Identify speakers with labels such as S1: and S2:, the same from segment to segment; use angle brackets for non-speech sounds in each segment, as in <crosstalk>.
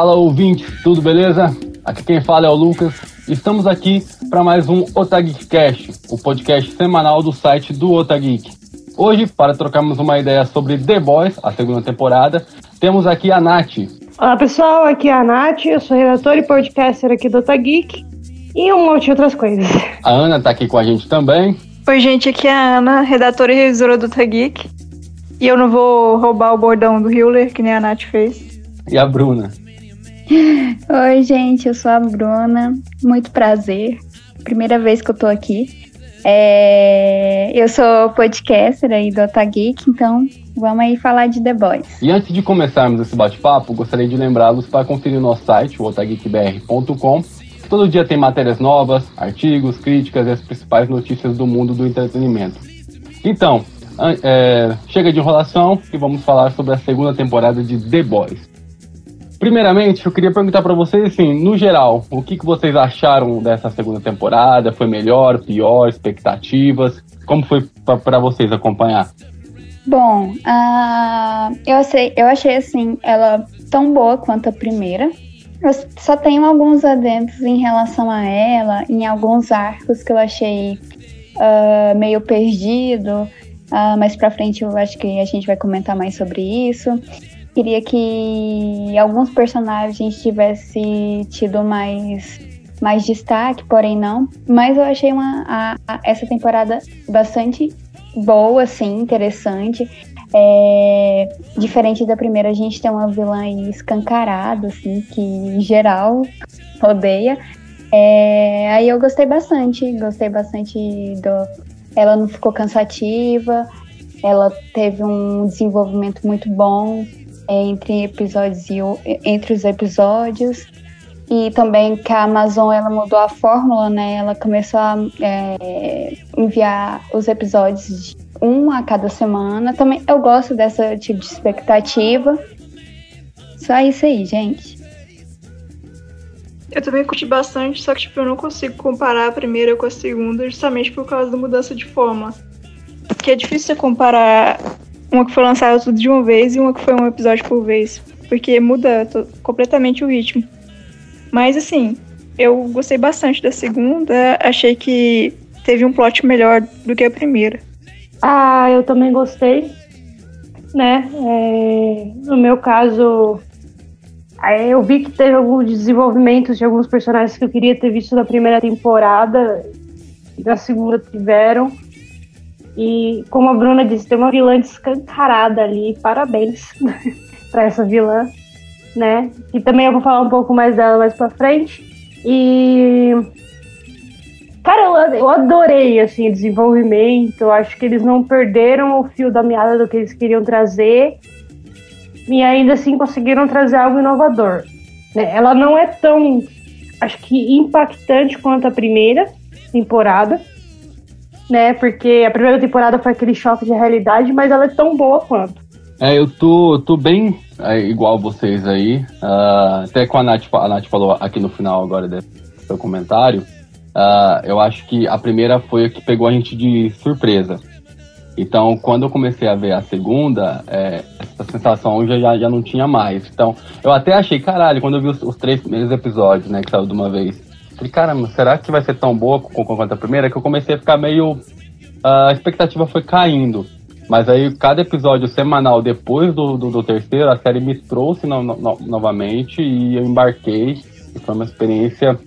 S1: Fala ouvinte, tudo beleza? Aqui quem fala é o Lucas. Estamos aqui para mais um Otageekcast, o podcast semanal do site do Otageek. Hoje, para trocarmos uma ideia sobre The Boys, a segunda temporada, temos aqui a Nath.
S2: Olá pessoal, aqui é a Nath, eu sou redator e podcaster aqui do Otageek e um monte de outras coisas.
S1: A Ana está aqui com a gente também.
S3: Oi gente, aqui é a Ana, redatora e revisora do Otageek. E eu não vou roubar o bordão do Hewler, que nem a Nath fez.
S1: E a Bruna.
S4: Oi, gente, eu sou a Bruna. Muito prazer. Primeira vez que eu tô aqui. É... Eu sou podcaster aí do Otageek, então vamos aí falar de The Boys.
S1: E antes de começarmos esse bate-papo, gostaria de lembrá-los para conferir o nosso site, o otageekbr.com. Todo dia tem matérias novas, artigos, críticas e as principais notícias do mundo do entretenimento. Então, é, chega de enrolação e vamos falar sobre a segunda temporada de The Boys. Primeiramente, eu queria perguntar para vocês, assim, no geral, o que, que vocês acharam dessa segunda temporada? Foi melhor, pior, expectativas? Como foi para vocês acompanhar?
S4: Bom, uh, eu, achei, eu achei, assim, ela tão boa quanto a primeira. Eu só tenho alguns adentos em relação a ela, em alguns arcos que eu achei uh, meio perdido. Uh, mais pra frente eu acho que a gente vai comentar mais sobre isso. Queria que alguns personagens tivessem tido mais, mais destaque, porém não. Mas eu achei uma, a, a, essa temporada bastante boa, assim, interessante. É, diferente da primeira, a gente tem uma vilã escancarada, assim, que em geral odeia. É, aí eu gostei bastante, gostei bastante do. Ela não ficou cansativa, ela teve um desenvolvimento muito bom entre episódios e entre os episódios e também que a Amazon ela mudou a fórmula, né? Ela começou a é, enviar os episódios um a cada semana. Também eu gosto dessa tipo de expectativa. Só isso aí, gente.
S3: Eu também curti bastante, só que tipo, eu não consigo comparar a primeira com a segunda, justamente por causa da mudança de forma. Porque é difícil comparar uma que foi lançada tudo de uma vez e uma que foi um episódio por vez. Porque muda completamente o ritmo. Mas assim, eu gostei bastante da segunda. Achei que teve um plot melhor do que a primeira.
S2: Ah, eu também gostei. Né? É, no meu caso, eu vi que teve alguns desenvolvimentos de alguns personagens que eu queria ter visto na primeira temporada. E na segunda tiveram. E como a Bruna disse, tem uma vilã descancarada ali. Parabéns <laughs> para essa vilã, né? E também eu vou falar um pouco mais dela mais para frente. E cara, eu, adorei assim o desenvolvimento. Eu acho que eles não perderam o fio da meada do que eles queriam trazer e ainda assim conseguiram trazer algo inovador. Né? Ela não é tão, acho que impactante quanto a primeira temporada né? Porque a primeira temporada foi aquele choque de realidade, mas ela é tão boa quanto.
S1: É, eu tô, tô bem é, igual vocês aí. Uh, até com a Nath, a Nath falou aqui no final agora do seu comentário. Uh, eu acho que a primeira foi a que pegou a gente de surpresa. Então, quando eu comecei a ver a segunda, é, essa sensação já, já não tinha mais. Então, eu até achei, caralho, quando eu vi os, os três primeiros episódios, né, que saiu de uma vez, Falei, caramba, será que vai ser tão boa quanto a primeira? Que eu comecei a ficar meio. A expectativa foi caindo. Mas aí, cada episódio semanal depois do, do, do terceiro, a série me trouxe no, no, novamente e eu embarquei. E foi uma experiência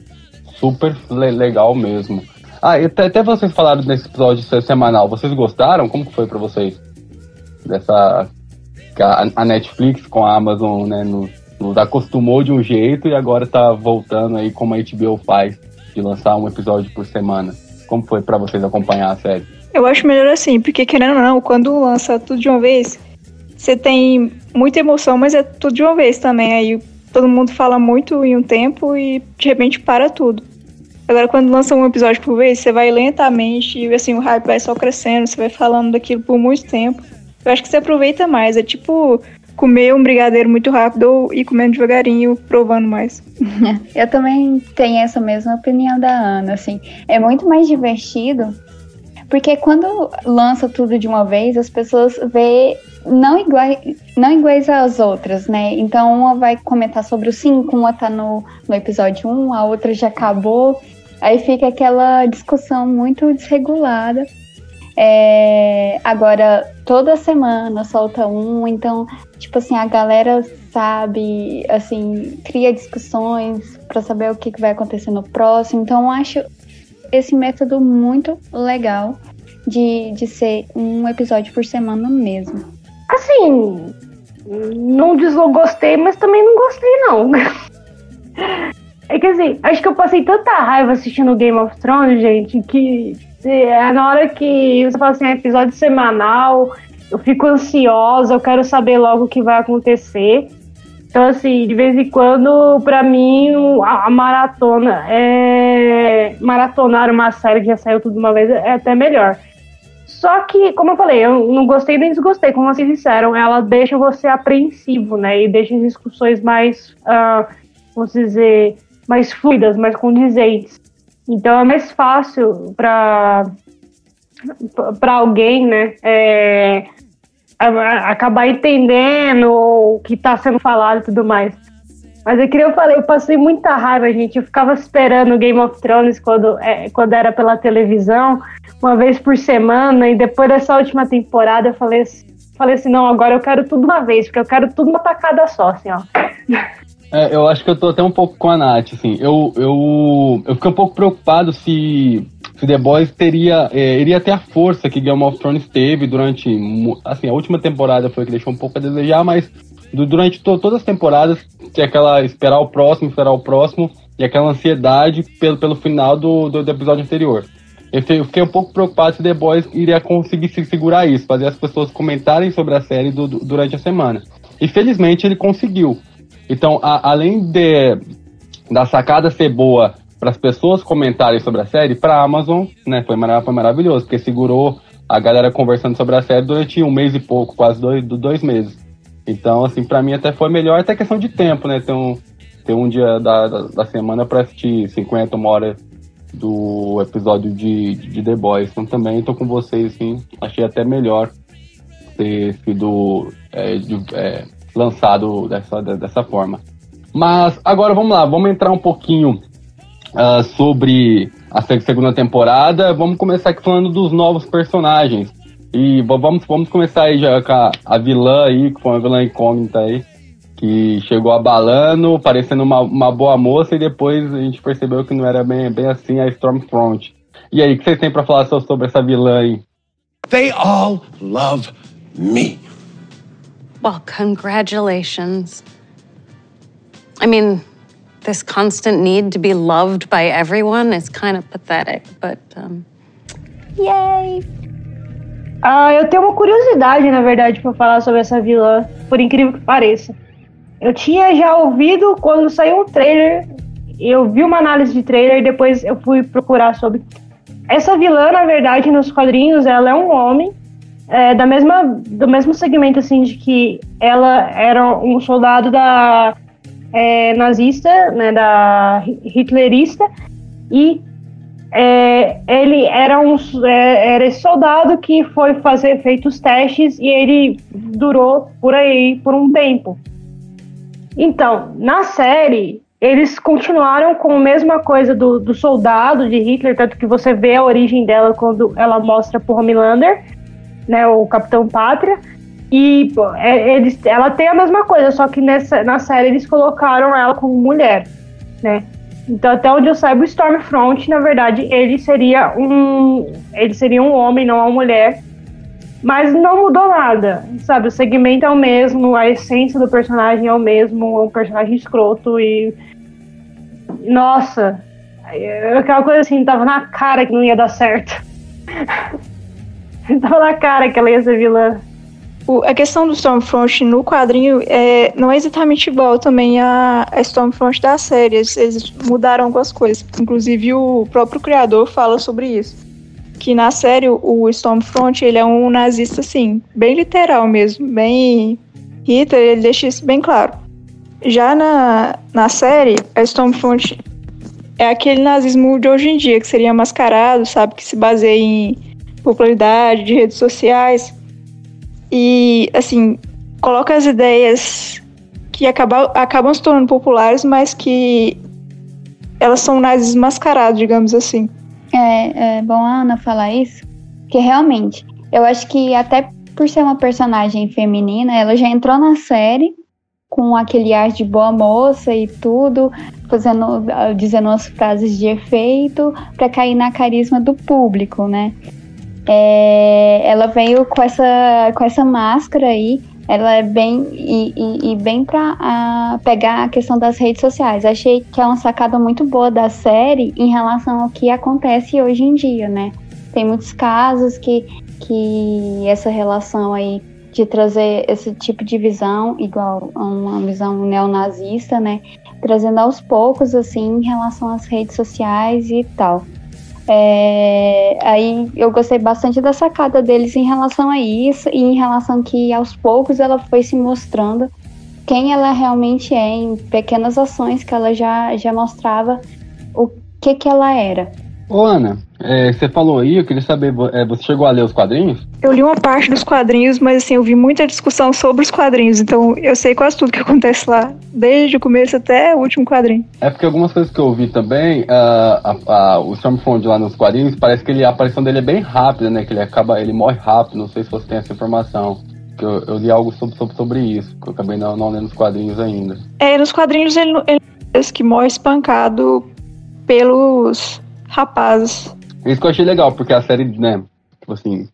S1: super legal mesmo. Ah, até, até vocês falaram nesse episódio semanal, vocês gostaram? Como que foi para vocês? Dessa. A, a Netflix com a Amazon, né, no, acostumou de um jeito e agora tá voltando aí como a HBO faz, de lançar um episódio por semana. Como foi para vocês acompanhar a série?
S3: Eu acho melhor assim, porque querendo ou não, quando lança tudo de uma vez, você tem muita emoção, mas é tudo de uma vez também. Aí todo mundo fala muito em um tempo e de repente para tudo. Agora, quando lança um episódio por vez, você vai lentamente e assim, o hype vai só crescendo, você vai falando daquilo por muito tempo. Eu acho que você aproveita mais. É tipo comer um brigadeiro muito rápido e comendo devagarinho, provando mais. <laughs>
S4: Eu também tenho essa mesma opinião da Ana, assim. É muito mais divertido Porque quando lança tudo de uma vez, as pessoas vê não iguais, não iguais às outras, né? Então uma vai comentar sobre o 5, uma tá no, no episódio 1, um, a outra já acabou. Aí fica aquela discussão muito desregulada. É, agora, toda semana solta um, então, tipo assim, a galera sabe, assim, cria discussões para saber o que, vai acontecer no próximo. Então, eu acho esse método muito legal de, de ser um episódio por semana mesmo.
S2: Assim, não desgostei, mas também não gostei, não. <laughs> É que assim, acho que eu passei tanta raiva assistindo Game of Thrones, gente, que é, na hora que você fala assim, é episódio semanal, eu fico ansiosa, eu quero saber logo o que vai acontecer. Então, assim, de vez em quando, para mim, a, maratona é. Maratonar uma série que já saiu tudo uma vez é até melhor. Só que, como eu falei, eu não gostei nem desgostei, como vocês disseram, ela deixa você apreensivo, né? E deixa as discussões mais, uh, vamos dizer, mais fluidas, mais condizentes. Então é mais fácil para para alguém, né, é, acabar entendendo o que está sendo falado e tudo mais. Mas é que eu falei, eu passei muita raiva, gente. Eu ficava esperando Game of Thrones quando, é, quando era pela televisão, uma vez por semana, e depois dessa última temporada eu falei, falei assim, não, agora eu quero tudo uma vez, porque eu quero tudo uma tacada só, assim, ó.
S1: É, eu acho que eu tô até um pouco com a Nath, assim. Eu, eu, eu fiquei um pouco preocupado se, se The Boys teria, é, iria ter a força que Game of Thrones teve durante. Assim, a última temporada foi que deixou um pouco a desejar, mas durante to, todas as temporadas tinha aquela esperar o próximo, esperar o próximo, e aquela ansiedade pelo, pelo final do, do, do episódio anterior. Eu fiquei um pouco preocupado se The Boys iria conseguir se segurar isso, fazer as pessoas comentarem sobre a série do, do, durante a semana. E felizmente ele conseguiu. Então, a, além de da sacada ser boa para as pessoas comentarem sobre a série, para a Amazon, né, foi, foi maravilhoso, porque segurou a galera conversando sobre a série durante um mês e pouco, quase dois, dois meses. Então, assim, para mim até foi melhor, até questão de tempo, né, ter um, ter um dia da, da, da semana para assistir 50, uma hora do episódio de, de The Boys. Então também estou com vocês, assim, achei até melhor ter sido é, de, é, lançado dessa, dessa forma. Mas agora vamos lá, vamos entrar um pouquinho uh, sobre a segunda temporada. Vamos começar aqui falando dos novos personagens. E vamos, vamos começar aí já com a, a vilã aí, que foi uma vilã incógnita aí, que chegou abalando, parecendo uma, uma boa moça, e depois a gente percebeu que não era bem, bem assim a Stormfront. E aí, o que vocês têm para falar sobre essa vilã aí? They all love me.
S5: Well, congratulations. I mean, this constant need to be loved by everyone is kind of pathetic, but um, yay!
S2: Ah, eu tenho uma curiosidade, na verdade, para falar sobre essa vilã, por incrível que pareça. Eu tinha já ouvido quando saiu um trailer, eu vi uma análise de trailer e depois eu fui procurar sobre. Essa vilã, na verdade, nos quadrinhos, ela é um homem é, da mesma, do mesmo segmento, assim, de que ela era um soldado da é, nazista, né, da hitlerista, e é, ele era um é, era esse soldado que foi fazer feito os testes e ele durou por aí por um tempo. Então, na série, eles continuaram com a mesma coisa do, do soldado de Hitler, tanto que você vê a origem dela quando ela mostra pro Homelander né, o Capitão Pátria. E pô, é, eles, ela tem a mesma coisa, só que nessa, na série eles colocaram ela como mulher, né? Então, até onde eu saiba, o Stormfront, na verdade, ele seria um. Ele seria um homem, não uma mulher. Mas não mudou nada, sabe? O segmento é o mesmo, a essência do personagem é o mesmo, é um personagem escroto e. Nossa! Aquela coisa assim, tava na cara que não ia dar certo. <laughs> Tava na cara que ela ia ser vilã.
S3: O, a questão do Stormfront no quadrinho é, não é exatamente igual também a, a Stormfront da série. Eles, eles, mudaram algumas coisas. Inclusive, o próprio criador fala sobre isso. Que na série, o Stormfront ele é um nazista, assim, bem literal mesmo. Bem. Hitler, ele deixa isso bem claro. Já na, na série, a Stormfront é aquele nazismo de hoje em dia, que seria mascarado, sabe? Que se baseia em popularidade, de redes sociais. E, assim, coloca as ideias que acabam, acabam se tornando populares, mas que elas são nazis mascarados, digamos assim.
S4: É, é bom a Ana falar isso, que realmente, eu acho que até por ser uma personagem feminina, ela já entrou na série com aquele ar de boa moça e tudo, fazendo, dizendo umas frases de efeito para cair na carisma do público, né? É, ela veio com essa, com essa máscara aí, ela é bem e, e, e bem para pegar a questão das redes sociais. Achei que é uma sacada muito boa da série em relação ao que acontece hoje em dia, né? Tem muitos casos que, que essa relação aí de trazer esse tipo de visão, igual a uma visão neonazista, né? Trazendo aos poucos, assim, em relação às redes sociais e tal. É, aí eu gostei bastante da sacada deles em relação a isso e em relação que aos poucos ela foi se mostrando quem ela realmente é em pequenas ações que ela já, já mostrava o que que ela era.
S1: Ô Ana, é, você falou aí, eu queria saber, é, você chegou a ler os quadrinhos?
S3: Eu li uma parte dos quadrinhos, mas assim, eu vi muita discussão sobre os quadrinhos, então eu sei quase tudo que <laughs> acontece lá, desde o começo até o último quadrinho.
S1: É porque algumas coisas que eu vi também, a, a, o Stormfront lá nos quadrinhos, parece que ele, a aparição dele é bem rápida, né? Que ele acaba, ele morre rápido, não sei se você tem essa informação. Eu, eu li algo sobre, sobre, sobre, isso, que eu acabei não, não lendo os quadrinhos ainda.
S3: É, nos quadrinhos ele, ele que morre espancado pelos rapazes.
S1: Isso que eu achei legal, porque a série, né, tipo assim,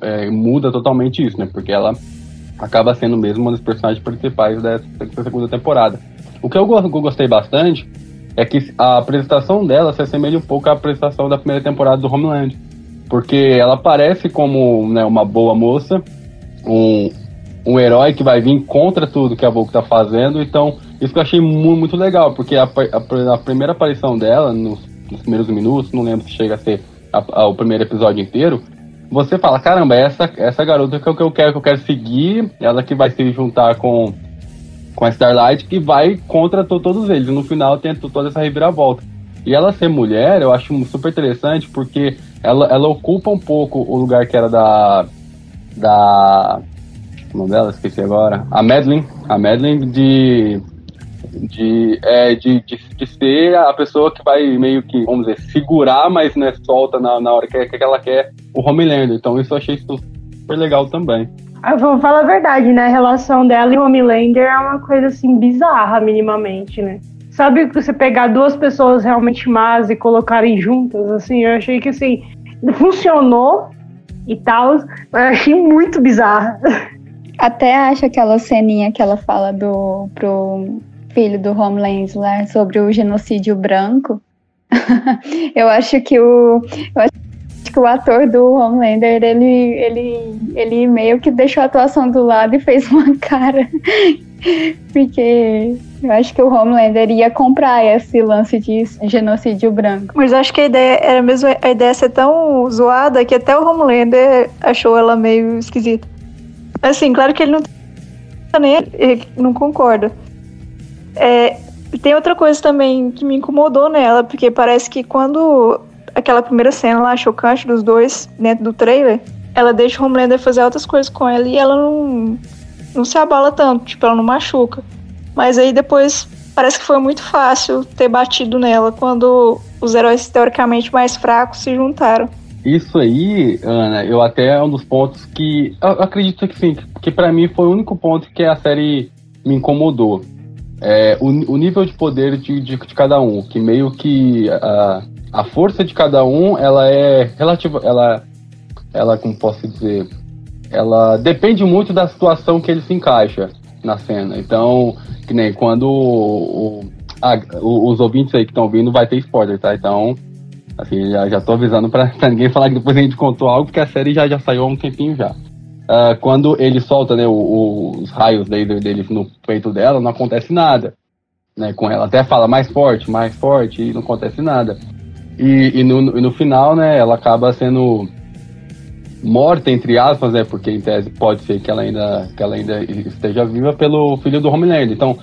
S1: é, muda totalmente isso, né? Porque ela acaba sendo mesmo uma das personagens principais dessa, segunda temporada. O que eu, eu gostei bastante é que a apresentação dela se assemelha um pouco à apresentação da primeira temporada do Homeland. Porque ela parece como né, uma boa moça, um, um herói que vai vir contra tudo que a Vogue tá fazendo. Então, isso que eu achei muito, muito legal, porque a, a, a primeira aparição dela, nos, nos primeiros minutos, não lembro se chega a ser a, a, o primeiro episódio inteiro, você fala, caramba, essa, essa garota que eu, que eu quero que eu quero seguir, ela que vai se juntar com, com a Starlight, que vai contra to, todos eles. No final tem toda essa reviravolta. E ela ser mulher, eu acho super interessante, porque ela, ela ocupa um pouco o lugar que era da. Da. O nome dela? Esqueci agora. A Madeline. A Madeline de de, é, de, de, de, ser a pessoa que vai meio que, vamos dizer, segurar, mas né, solta na, na hora que, que ela quer o Homelander. Então isso eu achei super legal também.
S2: Ah, eu vou falar a verdade, né? A relação dela e o Homelander é uma coisa assim bizarra, minimamente, né? Sabe você pegar duas pessoas realmente más e colocarem juntas, assim, eu achei que assim, funcionou e tal, mas eu achei muito bizarra. <laughs>
S4: Até acho aquela ceninha que ela fala do pro filho do Homeland lá sobre o genocídio branco. <laughs> eu acho que o acho que o ator do Homelander ele, ele, ele meio que deixou a atuação do lado e fez uma <laughs> cara porque eu acho que o Homelander ia comprar esse lance de genocídio branco.
S3: Mas acho que a ideia era mesmo a ideia ser tão zoada que até o Homelander achou ela meio esquisita. Assim, claro que ele não tá nem não concorda. É, tem outra coisa também que me incomodou nela, porque parece que quando aquela primeira cena lá chocante dos dois dentro do trailer, ela deixa o Homelander fazer outras coisas com ela e ela não, não se abala tanto, tipo, ela não machuca. Mas aí depois parece que foi muito fácil ter batido nela quando os heróis teoricamente mais fracos se juntaram.
S1: Isso aí, Ana, eu até é um dos pontos que eu acredito que sim, que para mim foi o único ponto que a série me incomodou é, o, o, nível de poder de, de, de, cada um, que meio que a, a força de cada um, ela é relativa, ela, ela, como posso dizer, ela depende muito da situação que ele se encaixa na cena. Então, que nem quando o, o, a, os ouvintes aí que estão ouvindo vai ter spoiler, tá? Então, assim, já, já tô avisando pra, <laughs> pra, ninguém falar que depois a gente contou algo, porque a série já, já saiu há um tempinho já. Uh, quando ele solta né, o, o, os raios laser dele no peito dela, não acontece nada. Né, com ela até fala mais forte, mais forte, e não acontece nada. E, e, no, e no final, né, ela acaba sendo morta, entre aspas, né, porque em tese pode ser que ela ainda, que ela ainda esteja viva pelo filho do Homelander. Então,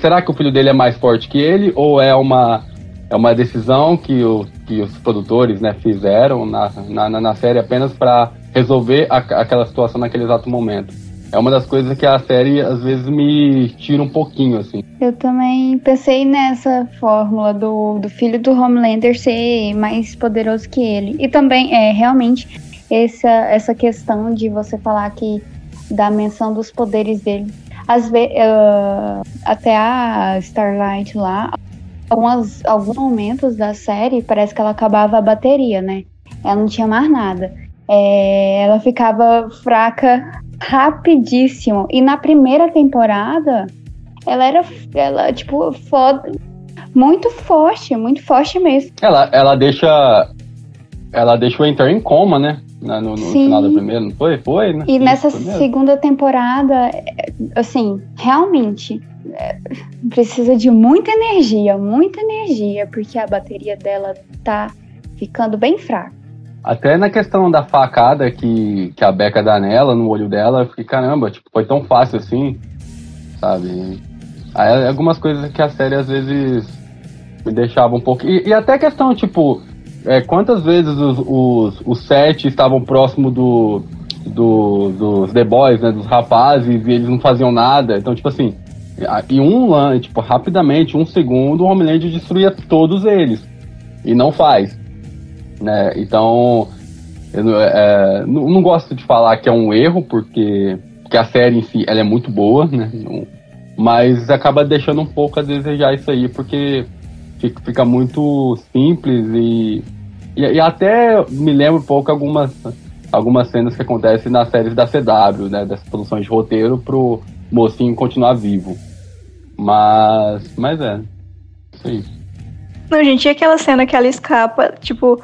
S1: será que o filho dele é mais forte que ele, ou é uma, é uma decisão que, o, que os produtores né, fizeram na, na, na série apenas para resolver a, aquela situação naquele exato momento. É uma das coisas que a série às vezes me tira um pouquinho, assim.
S4: Eu também pensei nessa fórmula do, do filho do Homelander ser mais poderoso que ele. E também, é, realmente, essa, essa questão de você falar que da menção dos poderes dele. Às vezes, uh, até a Starlight lá, algumas, alguns momentos da série, parece que ela acabava a bateria, né? Ela não tinha mais nada. É, ela ficava fraca rapidíssimo. E na primeira temporada, ela era, ela, tipo, foda, muito forte, muito forte mesmo.
S1: Ela, ela deixa. Ela deixou entrar em coma, né? No, no final da primeira, não foi? Foi, né?
S4: E nessa segunda temporada, assim, realmente é, precisa de muita energia, muita energia, porque a bateria dela tá ficando bem fraca.
S1: Até na questão da facada que, que a Beca dá nela, no olho dela, eu fiquei, caramba, tipo, foi tão fácil assim, sabe? Aí, algumas coisas que a série às vezes me deixava um pouco. E, e até questão, tipo, é, quantas vezes os, os, os sete estavam próximo do, do, dos The Boys, né? Dos rapazes, e eles não faziam nada. Então, tipo assim, em um tipo, rapidamente, um segundo, o Homeland destruía todos eles. E não faz. Né? Então, eu é, não, não, gosto de falar que é um erro, porque, porque a série em si ela é muito boa, né? Não, mas acaba deixando um pouco a desejar isso aí, porque fica, muito simples e, e, e, até me lembro um pouco algumas, algumas cenas que acontecem nas séries da CW, né? Dessas produções de roteiro pro mocinho continuar vivo. Mas, mas é, isso aí.
S3: Não, gente, e aquela cena que ela escapa, tipo,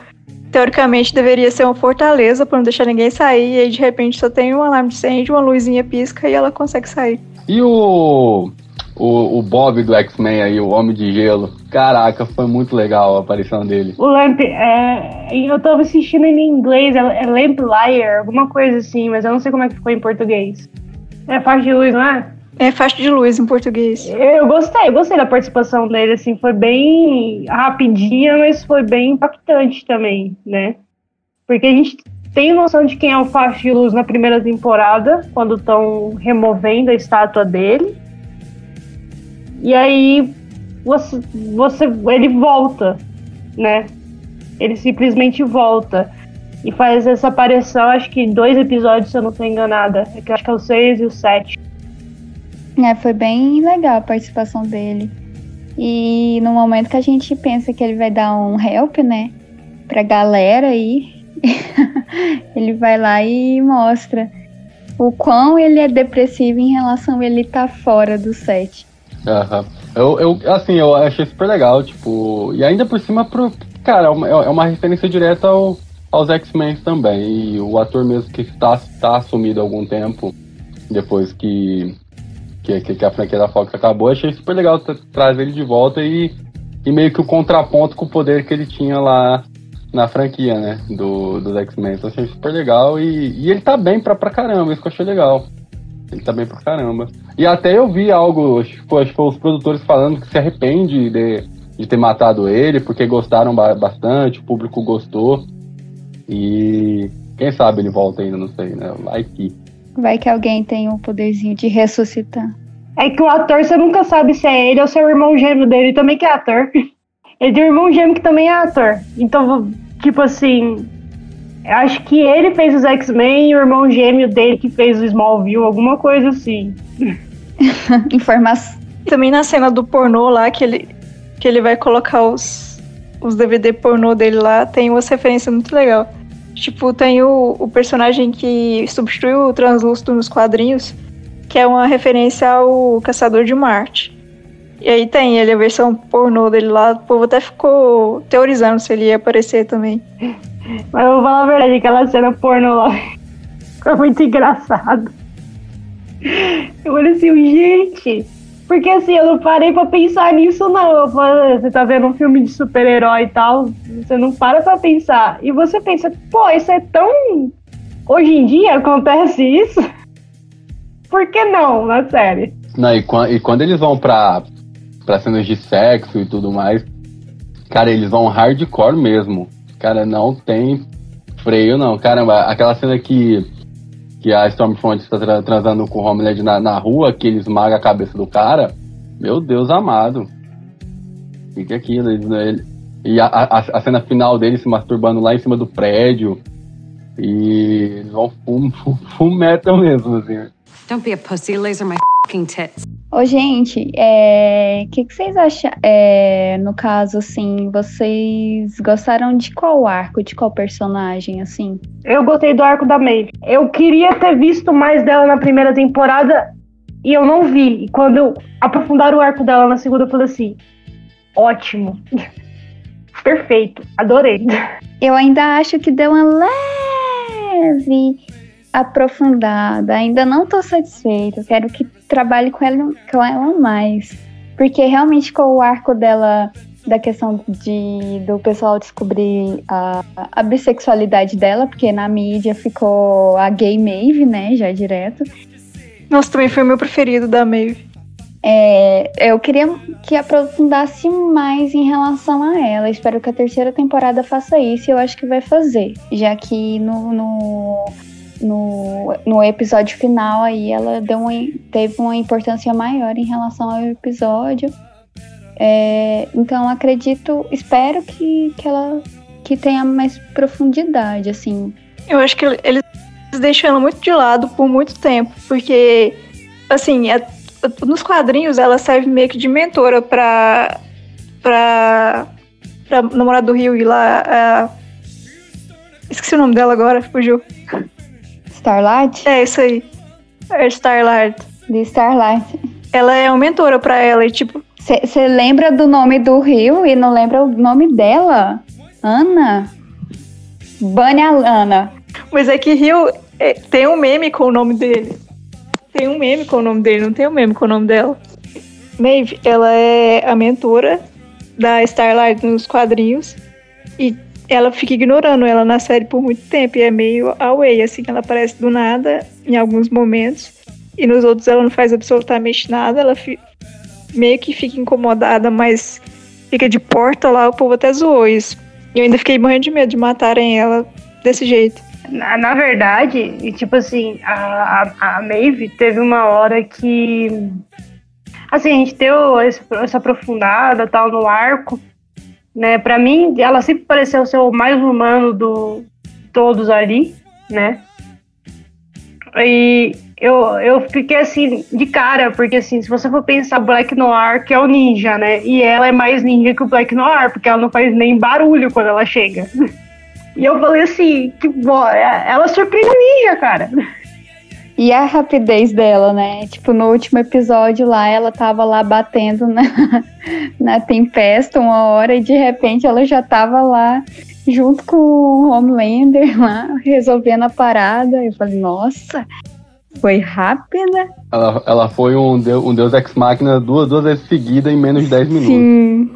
S3: teoricamente deveria ser uma fortaleza para não deixar ninguém sair, e aí de repente só tem um alarme de incêndio, uma luzinha pisca e ela consegue sair.
S1: E o, o, o Bob do X-Men aí, o Homem de Gelo, caraca, foi muito legal a aparição dele.
S2: O Lamp, é, eu tava assistindo em inglês, é, é Lamp Liar, alguma coisa assim, mas eu não sei como é que ficou em português. É faixa de luz, não é?
S3: É faixa de luz em português.
S2: Eu gostei, eu gostei da participação dele, assim, foi bem rapidinha, mas foi bem impactante também, né? Porque a gente tem noção de quem é o faixa de luz na primeira temporada, quando estão removendo a estátua dele. E aí você, você, ele volta, né? Ele simplesmente volta e faz essa aparição, acho que dois episódios, se eu não estou enganada. É acho que é o seis e o sete.
S4: É, foi bem legal a participação dele. E no momento que a gente pensa que ele vai dar um help, né, pra galera aí, <laughs> ele vai lá e mostra o quão ele é depressivo em relação a ele estar tá fora do set.
S1: Aham. Eu, eu, assim, eu achei super legal, tipo, e ainda por cima, pro, cara, é uma, é uma referência direta ao, aos X-Men também. E o ator mesmo que está, está assumido há algum tempo, depois que que, que, que a franquia da Fox acabou, achei super legal trazer ele de volta e, e meio que o contraponto com o poder que ele tinha lá na franquia, né? Do, dos X-Men. Então achei super legal e, e ele tá bem pra, pra caramba, isso que eu achei legal. Ele tá bem pra caramba. E até eu vi algo, acho acho que foi os produtores falando que se arrepende de, de ter matado ele, porque gostaram bastante, o público gostou. E quem sabe ele volta ainda, não sei, né? Vai que.
S4: Vai que alguém tem o um poderzinho de ressuscitar.
S2: É que o ator você nunca sabe se é ele ou se é o irmão gêmeo dele também que é ator. <laughs> Ele tem um irmão gêmeo que também é ator. Então, tipo assim, acho que ele fez os X-Men e o irmão gêmeo dele que fez o Smallville, alguma coisa assim. <laughs>
S4: Informação.
S3: Também na cena do pornô lá, que ele, que ele vai colocar os, os DVD pornô dele lá, tem uma referência muito legal. Tipo, tem o, o personagem que substituiu o Translúcido nos quadrinhos, que é uma referência ao Caçador de Marte. E aí tem ele, a versão pornô dele lá, o povo até ficou teorizando se ele ia aparecer também. <laughs>
S2: Mas eu vou falar a verdade, aquela cena pornô lá <laughs> foi muito engraçado. Eu falei assim, gente, porque assim, eu não parei pra pensar nisso, não. Falei, você tá vendo um filme de super-herói e tal, você não para pra pensar. E você pensa, pô, isso é tão. Hoje em dia acontece isso? Por que não na série?
S1: Não, e, e quando eles vão pra, pra cenas de sexo e tudo mais, Cara, eles vão hardcore mesmo. Cara, não tem freio, não. Caramba, aquela cena que, que a Stormfront está tra transando com o Homeland na, na rua, que ele esmaga a cabeça do cara. Meu Deus amado. O que é aquilo? Ele, ele, e a, a, a, cena final dele se masturbando lá em cima do prédio. E eles vão full, full, full metal mesmo, assim. Don't be a pussy, laser my
S4: fucking tits. Ô, gente, o é... que, que vocês acham? É... No caso, assim, vocês gostaram de qual arco, de qual personagem, assim?
S2: Eu gostei do arco da Maeve. Eu queria ter visto mais dela na primeira temporada e eu não vi. E quando aprofundaram o arco dela na segunda, eu falei assim: ótimo. <laughs> Perfeito, adorei.
S4: Eu ainda acho que deu uma leve aprofundada. Ainda não tô satisfeita. Quero que trabalhe com ela, com ela mais. Porque realmente com o arco dela, da questão de do pessoal descobrir a, a bissexualidade dela, porque na mídia ficou a gay Maeve, né? Já direto.
S3: Nossa, também foi o meu preferido da Maeve.
S4: É, eu queria que aprofundasse mais em relação a ela. Espero que a terceira temporada faça isso e eu acho que vai fazer. Já que no, no no, no episódio final aí ela deu uma, teve uma importância maior em relação ao episódio. É, então acredito, espero que, que ela que tenha mais profundidade, assim.
S3: Eu acho que eles deixam ela muito de lado por muito tempo, porque assim, é, nos quadrinhos ela serve meio que de mentora pra, pra, pra namorada do Rio e lá. A... Esqueci o nome dela agora, fugiu.
S4: Starlight?
S3: É, isso aí. É Starlight.
S4: De Starlight.
S3: Ela é uma mentora pra ela e tipo.
S4: Você lembra do nome do rio e não lembra o nome dela? Ana? Bunny Ana.
S3: Mas é que Rio é, tem um meme com o nome dele. Tem um meme com o nome dele, não tem um meme com o nome dela. Maeve, ela é a mentora da Starlight nos quadrinhos. E ela fica ignorando ela na série por muito tempo e é meio away, assim, ela aparece do nada em alguns momentos e nos outros ela não faz absolutamente nada, ela meio que fica incomodada, mas fica de porta lá, o povo até zoou isso. E eu ainda fiquei morrendo de medo de matarem ela desse jeito.
S2: Na, na verdade, e tipo assim, a, a, a Maeve teve uma hora que. Assim, a gente deu essa aprofundada tal no arco, né? Para mim, ela sempre pareceu ser o mais humano do todos ali, né? E eu, eu fiquei assim de cara, porque assim, se você for pensar Black Noir, que é o ninja, né? E ela é mais ninja que o Black Noir, porque ela não faz nem barulho quando ela chega. <laughs> E eu falei assim, que ela surpreende o ninja, cara.
S4: E a rapidez dela, né? Tipo, no último episódio lá, ela tava lá batendo na, <laughs> na tempesta uma hora e de repente ela já tava lá junto com o Homelander <laughs> lá, resolvendo a parada. Eu falei, nossa, foi rápida.
S1: Ela, ela foi um deus, um deus ex-máquina duas, duas vezes seguida em menos de 10 minutos.
S4: Sim,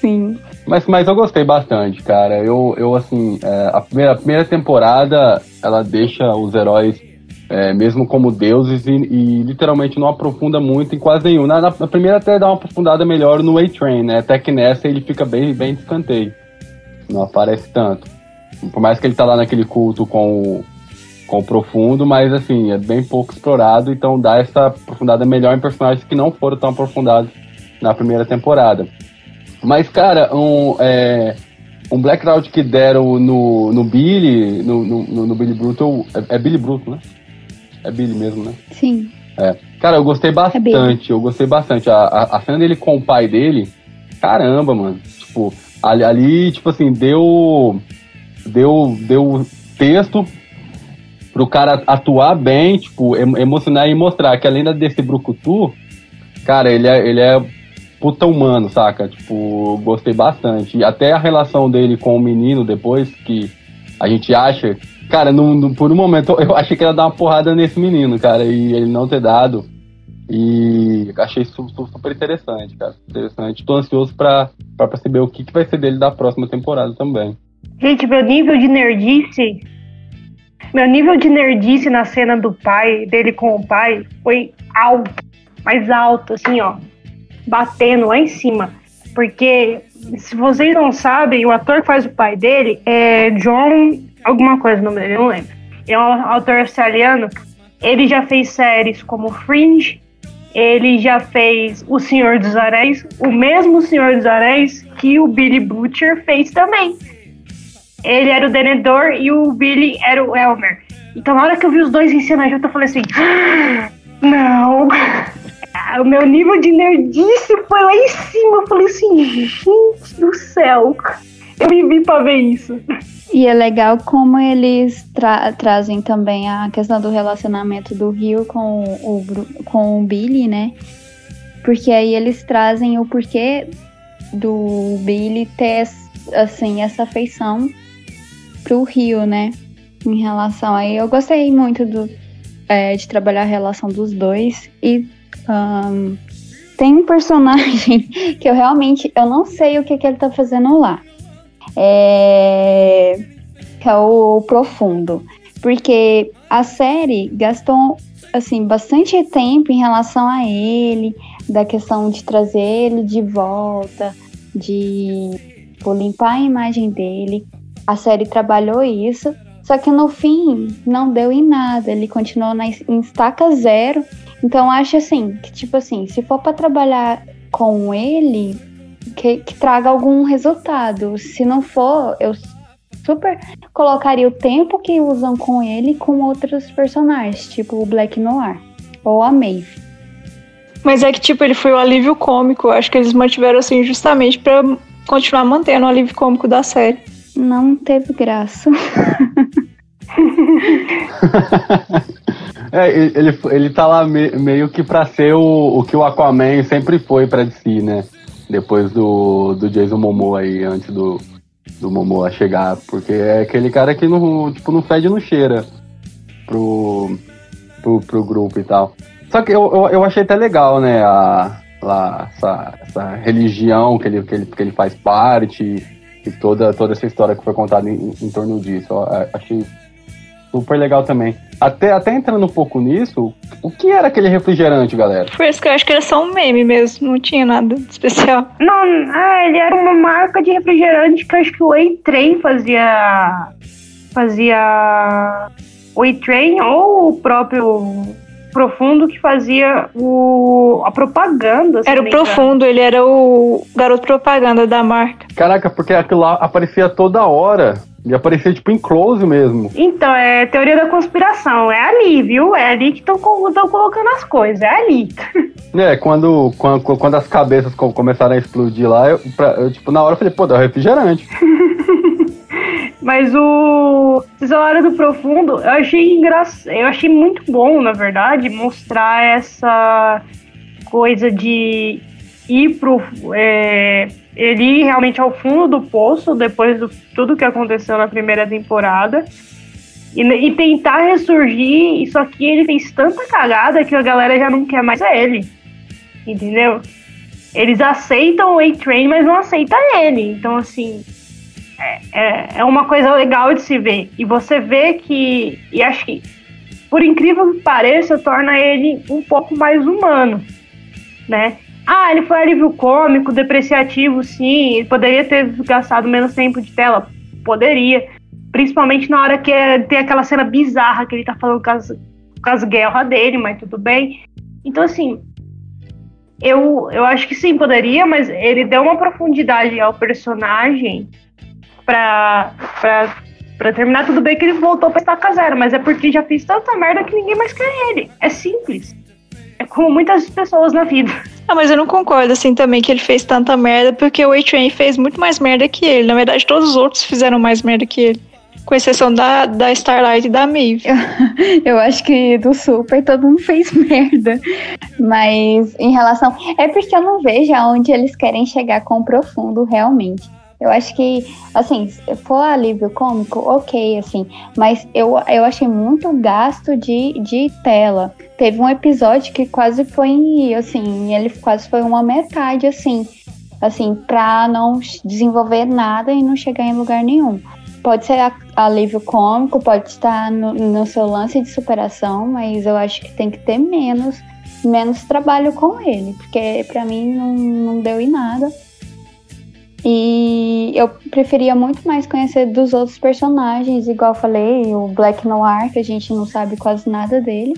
S4: sim.
S1: Mas, mas eu gostei bastante, cara. Eu, eu assim, é, a, primeira, a primeira temporada, ela deixa os heróis é, mesmo como deuses, e, e, literalmente não aprofunda muito em quase nenhum. Na, na, primeira até dá uma aprofundada melhor no A-Train, né? Até que nessa ele fica bem, bem de escanteio. Não aparece tanto. Por mais que ele tá lá naquele culto com o, com o profundo, mas assim, é bem pouco explorado, então dá essa aprofundada melhor em personagens que não foram tão aprofundados na primeira temporada. Mas, cara, um, é, um blackout que deram no, no Billy, no, no, no Billy Bruto, é, é Billy Bruto, né? É Billy mesmo, né?
S4: Sim.
S1: É. Cara, eu gostei bastante. É eu gostei bastante. A, a, a, cena dele com o pai dele, caramba, mano. Tipo, ali, ali tipo assim, deu. Deu, deu texto pro cara atuar bem, tipo, emocionar e mostrar que além desse brucutu, cara, ele é, ele é puta humano, saca? Tipo, gostei bastante. E até a relação dele com o menino depois, que a gente acha Cara, no, no, por um momento eu achei que ia dar uma porrada nesse menino, cara, e ele não ter dado. E achei isso super interessante, cara. Interessante. Tô ansioso pra, pra perceber o que, que vai ser dele da próxima temporada também.
S2: Gente, meu nível de nerdice. Meu nível de nerdice na cena do pai, dele com o pai, foi alto. Mais alto, assim, ó. Batendo lá em cima. Porque, se vocês não sabem, o ator que faz o pai dele é John. Alguma coisa no dele, eu não lembro. É um autor australiano. Ele já fez séries como Fringe, ele já fez O Senhor dos Anéis, o mesmo Senhor dos Anéis que o Billy Butcher fez também. Ele era o Denedor e o Billy era o Elmer. Então, na hora que eu vi os dois em cena junto, eu falei assim: ah, não. <laughs> O meu nível de nerdice foi lá em cima. Eu falei assim: gente do céu. Eu vivi pra ver isso.
S4: E é legal como eles tra trazem também a questão do relacionamento do Rio com o, com o Billy, né? Porque aí eles trazem o porquê do Billy ter, assim, essa afeição pro Rio, né? Em relação aí, eu gostei muito do, é, de trabalhar a relação dos dois e um, tem um personagem <laughs> que eu realmente eu não sei o que, que ele tá fazendo lá. É, que é o Profundo. Porque a série gastou assim bastante tempo em relação a ele, da questão de trazer ele de volta, de tipo, limpar a imagem dele. A série trabalhou isso, só que no fim não deu em nada. Ele continuou na, em estaca zero. Então acho assim que tipo assim, se for para trabalhar com ele, que, que traga algum resultado. Se não for, eu super colocaria o tempo que usam com ele com outros personagens, tipo o Black Noir ou a Maeve.
S3: Mas é que, tipo, ele foi o alívio cômico. Acho que eles mantiveram assim justamente para continuar mantendo o alívio cômico da série.
S4: Não teve graça. <laughs>
S1: é, ele, ele tá lá me, meio que pra ser o, o que o Aquaman sempre foi pra si, né? Depois do, do Jason Momoa aí, antes do, do Momoa chegar. Porque é aquele cara que não, tipo, não fede não cheira pro, pro, pro grupo e tal. Só que eu, eu, eu achei até legal, né? A, lá, essa, essa religião que ele, que, ele, que ele faz parte e toda, toda essa história que foi contada em, em torno disso. Eu achei super legal também. Até, até entrando um pouco nisso, o que era aquele refrigerante, galera?
S3: Por isso que eu acho que era só um meme mesmo, não tinha nada de especial.
S2: Não, ah, ele era uma marca de refrigerante que eu acho que o A-Train fazia. fazia. O A-Train ou o próprio Profundo que fazia o, a propaganda.
S3: Era o Profundo, ele era o garoto propaganda da marca.
S1: Caraca, porque aquilo lá aparecia toda hora. E aparecia tipo em close mesmo.
S2: Então, é teoria da conspiração. É ali, viu? É ali que estão colocando as coisas. É ali. <laughs>
S1: É, quando, quando, quando as cabeças começaram a explodir lá, eu, pra, eu tipo, na hora eu falei, pô, dá refrigerante. <laughs>
S2: Mas o Tesoura do Profundo, eu achei engraçado, eu achei muito bom, na verdade, mostrar essa coisa de ir pro. É, ele ir realmente ao fundo do poço depois de tudo que aconteceu na primeira temporada. E, e, tentar ressurgir, isso aqui ele fez tanta cagada que a galera já não quer mais ele. Entendeu? Eles aceitam o A-Train, mas não aceitam ele. Então, assim, é, é, é uma coisa legal de se ver. E você vê que, e acho que, por incrível que pareça, torna ele um pouco mais humano, né? Ah, ele foi alívio cômico, depreciativo, sim. Ele poderia ter gastado menos tempo de tela? Poderia. Principalmente na hora que é, tem aquela cena bizarra que ele tá falando com as, com as guerras dele, mas tudo bem. Então, assim, eu, eu acho que sim, poderia, mas ele deu uma profundidade ao personagem pra, pra, pra terminar. Tudo bem que ele voltou pra estaca zero, mas é porque já fez tanta merda que ninguém mais quer ele. É simples. É como muitas pessoas na vida.
S3: Ah, mas eu não concordo assim também que ele fez tanta merda, porque o A-Train fez muito mais merda que ele. Na verdade, todos os outros fizeram mais merda que ele. Com exceção da, da Starlight e da Maeve. <laughs>
S4: Eu, acho que do Super todo mundo fez merda. Mas em relação. É porque eu não vejo aonde eles querem chegar com o profundo realmente. Eu acho que, assim, se for alívio cômico, ok, assim. Mas eu, eu achei muito gasto de, de tela. Teve um episódio que quase foi, assim, ele quase foi uma metade, assim. Assim, pra não desenvolver nada e não chegar em lugar nenhum. Pode ser alívio cômico, pode estar no, no seu lance de superação, mas eu acho que tem que ter menos, menos trabalho com ele. Porque pra mim não, não deu em nada. E eu preferia muito mais conhecer dos outros personagens, igual eu falei, o Black Noir, que a gente não sabe quase nada dele.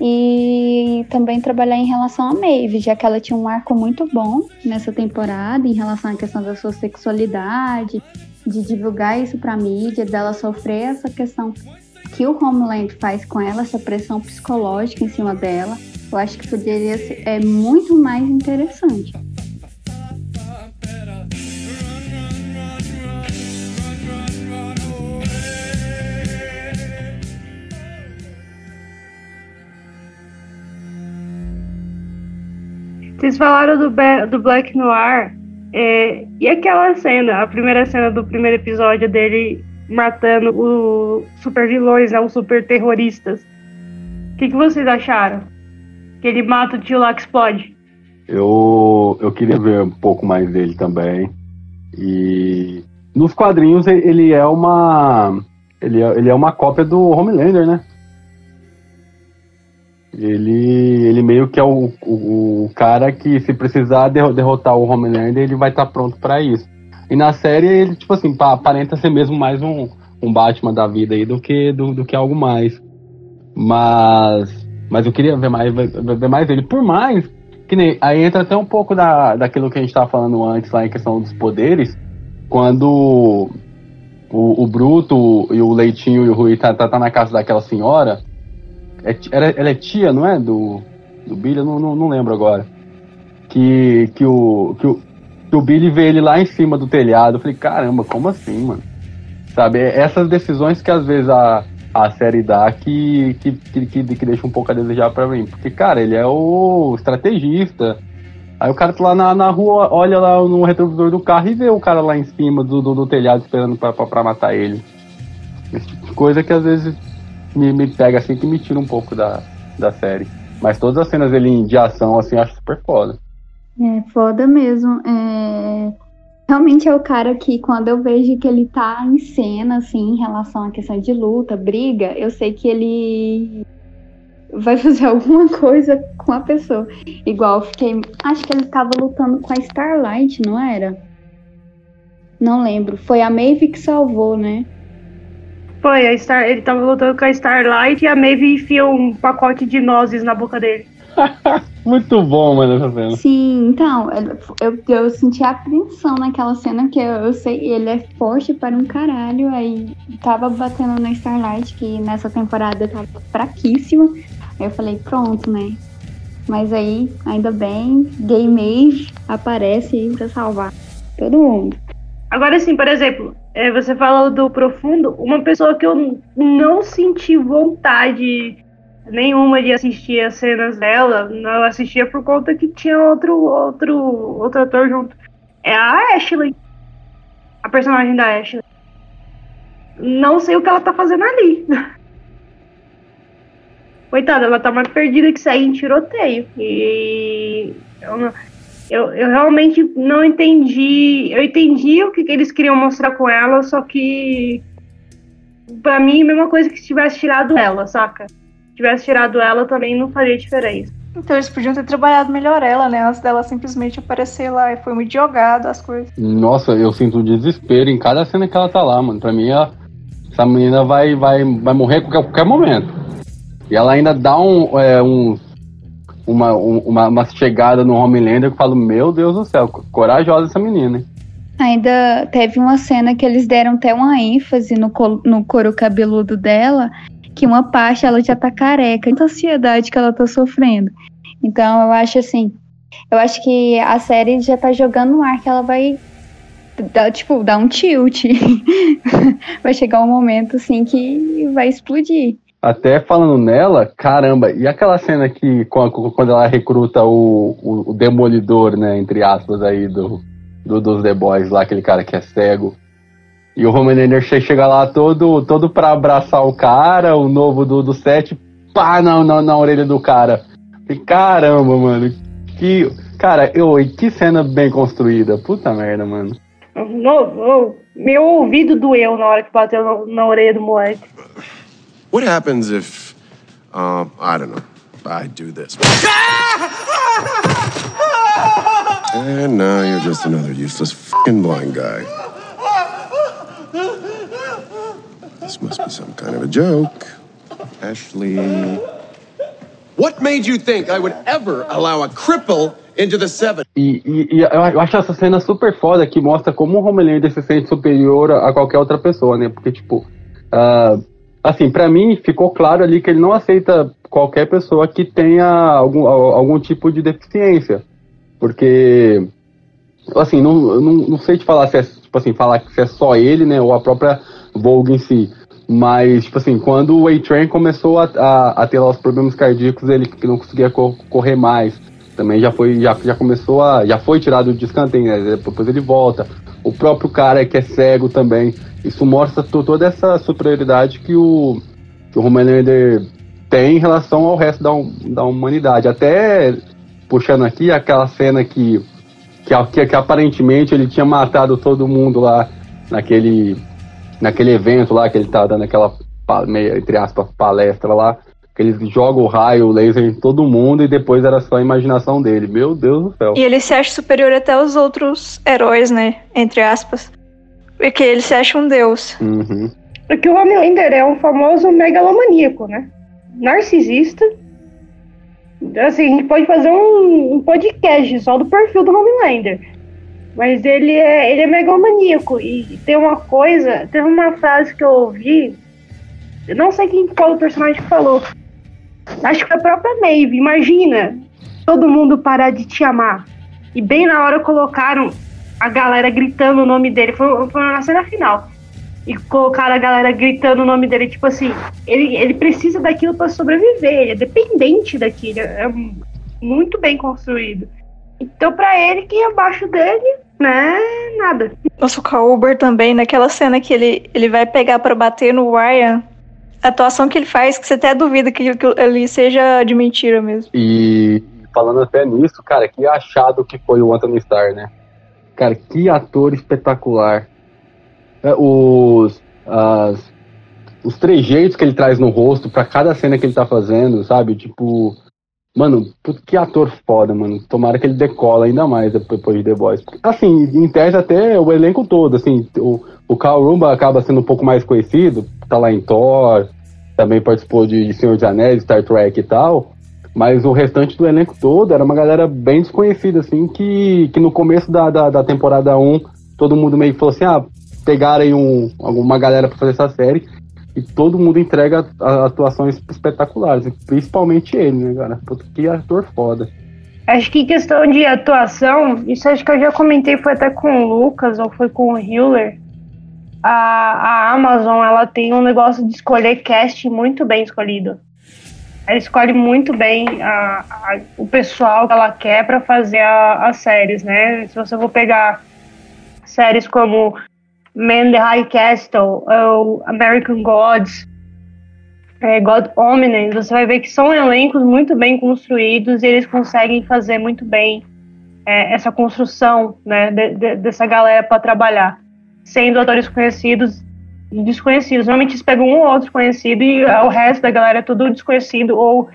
S4: E também trabalhar em relação a Maeve, já que ela tinha um arco muito bom nessa temporada em relação à questão da sua sexualidade, de divulgar isso pra mídia, dela sofrer essa questão que o Homeland faz com ela, essa pressão psicológica em cima dela. Eu acho que poderia ser é muito mais interessante.
S2: Vocês falaram do, do Black Noir. É, e aquela cena, a primeira cena do primeiro episódio dele matando os super vilões, né, os super terroristas. O que, que vocês acharam? Que ele mata o tio lá que explode.
S1: Eu, eu queria ver um pouco mais dele também. E nos quadrinhos ele é uma. Ele é, ele é uma cópia do Homelander, né? Ele, ele meio que é o, o, o cara que, se precisar derrotar o Homelander, ele vai estar tá pronto para isso. E na série, ele, tipo assim, aparenta ser mesmo mais um, um Batman da vida aí do que, do, do que algo mais. Mas. Mas eu queria ver mais, ver mais ele. Por mais que nem. Aí entra até um pouco da, daquilo que a gente estava falando antes lá em questão dos poderes. Quando o, o Bruto e o Leitinho e o Rui tá, tá, tá na casa daquela senhora. É, ela é tia, não é? Do, do Billy? Eu não, não, não lembro agora. Que, que, o, que, o, que o Billy vê ele lá em cima do telhado. Eu falei, caramba, como assim, mano? Sabe, é essas decisões que às vezes a, a série dá que, que, que, que, deixa um pouco a desejar pra mim. Porque, cara, ele é o estrategista. Aí o cara tá lá na, na rua, olha lá no retrovisor do carro e vê o cara lá em cima do, do, do telhado esperando pra, pra, pra matar ele. Esse tipo de coisa que às vezes me, me pega assim, que me tira um pouco da, da série. Mas todas as cenas dele de ação, assim, eu acho super foda.
S4: É, foda mesmo. É... Realmente é o cara que, quando eu vejo que ele tá em cena, assim, em relação à questão de luta, briga, eu sei que ele vai <laughs> fazer alguma coisa com a pessoa. Igual, fiquei. Acho que ele tava lutando com a Starlight, não era? Não lembro. Foi a Maeve que salvou, né?
S2: Foi, a Star, ele tava lutando com a Starlight e a Maeve enfiou um pacote de nozes na boca dele. <laughs>
S1: Muito bom, mano, essa cena.
S4: Sim, então, eu, eu senti apreensão naquela cena, que eu, eu sei, ele é forte para um caralho, aí tava batendo na Starlight, que nessa temporada tava fraquíssima. Aí eu falei, pronto, né? Mas aí, ainda bem, Gay Maeve aparece aí pra salvar todo mundo.
S2: Agora sim, por exemplo, é, você falou do profundo, uma pessoa que eu não senti vontade nenhuma de assistir as cenas dela, não assistia por conta que tinha outro outro outro ator junto. É a Ashley. A personagem da Ashley. Não sei o que ela tá fazendo ali. <laughs> Coitada, ela tá mais perdida que sair em tiroteio. E eu não, eu, eu realmente não entendi. Eu entendi o que, que eles queriam mostrar com ela, só que para mim, a mesma coisa que se tivesse tirado ela, saca? Se tivesse tirado ela também não faria diferença.
S3: Então eles podiam ter trabalhado melhor ela, né? Antes dela simplesmente aparecer lá e foi muito jogado as coisas.
S1: Nossa, eu sinto desespero em cada cena que ela tá lá, mano. Pra mim, ela, essa menina vai, vai, vai morrer a qualquer, qualquer momento. E ela ainda dá um, é, um uma, uma, uma chegada no Homelander que eu falo, meu Deus do céu, corajosa essa menina?
S4: Ainda teve uma cena que eles deram até uma ênfase no, no couro cabeludo dela, que uma parte ela já tá careca, tanta ansiedade que ela tá sofrendo. Então eu acho assim, eu acho que a série já tá jogando no ar que ela vai dar, tipo, dar um tilt. <laughs> vai chegar um momento assim que vai explodir.
S1: Até falando nela, caramba, e aquela cena que quando ela recruta o, o, o demolidor, né, entre aspas, aí, do, do, dos The Boys lá, aquele cara que é cego. E o Homelander chega lá todo, todo pra abraçar o cara, o novo do, do set, pá, na, na, na orelha do cara. E caramba, mano, que. Cara, eu, que cena bem construída. Puta merda, mano.
S2: No, meu ouvido doeu na hora que bateu na, na orelha do moleque.
S6: What happens if, um, I don't know, I do this? And now you're just another useless fucking blind guy. This must be some kind of a joke. Ashley. What made you think I would ever allow a cripple into the seven?
S1: E, e- e eu acho essa cena super foda que mostra como o Homelander se sente superior a qualquer outra pessoa, né? Porque, tipo, ah, assim, pra mim ficou claro ali que ele não aceita qualquer pessoa que tenha algum, al- algum tipo de deficiência. Porque, assim, não, não, não sei te falar se é, tipo assim, falar que se é só ele, né? Ou a própria Vogue em si. Mas, tipo assim, quando o A-Train começou a, a, a ter lá os problemas cardíacos, ele que não conseguia co- correr mais. Também já foi, já, já começou a. Já foi tirado de escanteio, né? Depois ele volta. O próprio cara que é cego também. Isso mostra to- toda essa superioridade que o, que o Homelander tem em relação ao resto da, da humanidade. Até puxando aqui aquela cena que, que, que, que aparentemente ele tinha matado todo mundo lá naquele, naquele evento lá que ele tá dando aquela, entre aspas, palestra lá. Ele joga o raio, o laser em todo mundo e depois era só a imaginação dele. Meu Deus do céu.
S3: E ele se acha superior até aos outros heróis, né? Entre aspas. Porque ele se acha um deus.
S1: Uhum.
S2: Porque o Homelander é um famoso megalomaníaco, né? Narcisista. Assim, a gente pode fazer um, um podcast só do perfil do Homelander. Mas ele é, ele é megalomaníaco. E tem uma coisa, teve uma frase que eu ouvi. Eu não sei quem qual o personagem que falou. Acho que a própria Maeve. Imagina todo mundo parar de te amar. E bem na hora colocaram a galera gritando o nome dele. Foi, foi na cena final e colocaram a galera gritando o nome dele, tipo assim, ele, ele precisa daquilo para sobreviver, ele é dependente daquilo, é muito bem construído. Então, pra ele, quem é abaixo dele, né, nada.
S3: Nossa, o Kauber também, naquela cena que ele, ele vai pegar pra bater no Ryan, atuação que ele faz, que você até duvida que, que ele seja de mentira mesmo.
S1: E falando até nisso, cara, que achado que foi o Anthony Starr, né? Cara, que ator espetacular. É, Os, as, os trejeitos que ele traz no rosto pra cada cena que ele tá fazendo, sabe? Tipo, mano, que ator foda, mano. Tomara que ele decola ainda mais depois de The Boys. Assim, em tese até o elenco todo, assim, o, o Carl Rumba acaba sendo um pouco mais conhecido, tá lá em Thor, também participou de Senhor dos Anéis, Star Trek e tal. Mas o restante do elenco todo era uma galera bem desconhecida, assim, que, que no começo da, da, da temporada 1, todo mundo meio que falou assim, ah, pegarem um, alguma galera pra fazer essa série, e todo mundo entrega atuações espetaculares, e principalmente ele, né, cara? Que ator foda.
S2: Acho que em questão de atuação, isso acho que eu já comentei, foi até com o Lucas ou foi com o Hiller. A, a Amazon, ela tem um negócio de escolher casting muito bem escolhido. Ela escolhe muito bem a- a- o pessoal que ela quer para fazer as séries, né? Se você for pegar séries como Man the High Castle ou American Gods, é, God Omens, você vai ver que são elencos muito bem construídos e eles conseguem fazer muito bem é, essa construção né, de- de- dessa galera para trabalhar, sendo atores conhecidos e desconhecidos. Normalmente eles pegam um ou outro conhecido e o resto da galera é tudo desconhecido ou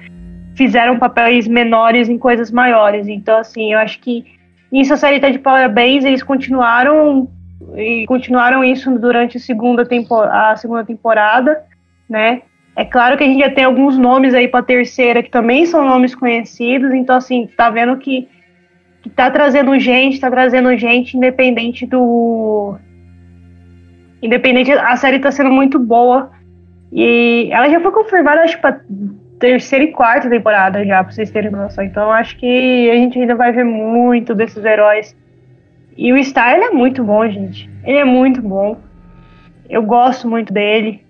S2: fizeram papéis menores em coisas maiores. Então, assim, eu acho que isso a série tá de parabéns, eles continuaram e continuaram isso durante a segunda, tempo, a segunda temporada, né? É claro que a gente já tem alguns nomes aí para terceira que também são nomes conhecidos, então assim, tá vendo que, que tá trazendo gente, tá trazendo gente independente do independente, a série tá sendo muito boa. E ela já foi confirmada acho pra terceira e quarta temporada já, pra vocês terem noção. Então acho que a gente ainda vai ver muito desses heróis. E o Star é muito bom, gente. Ele é muito bom. Eu gosto muito dele.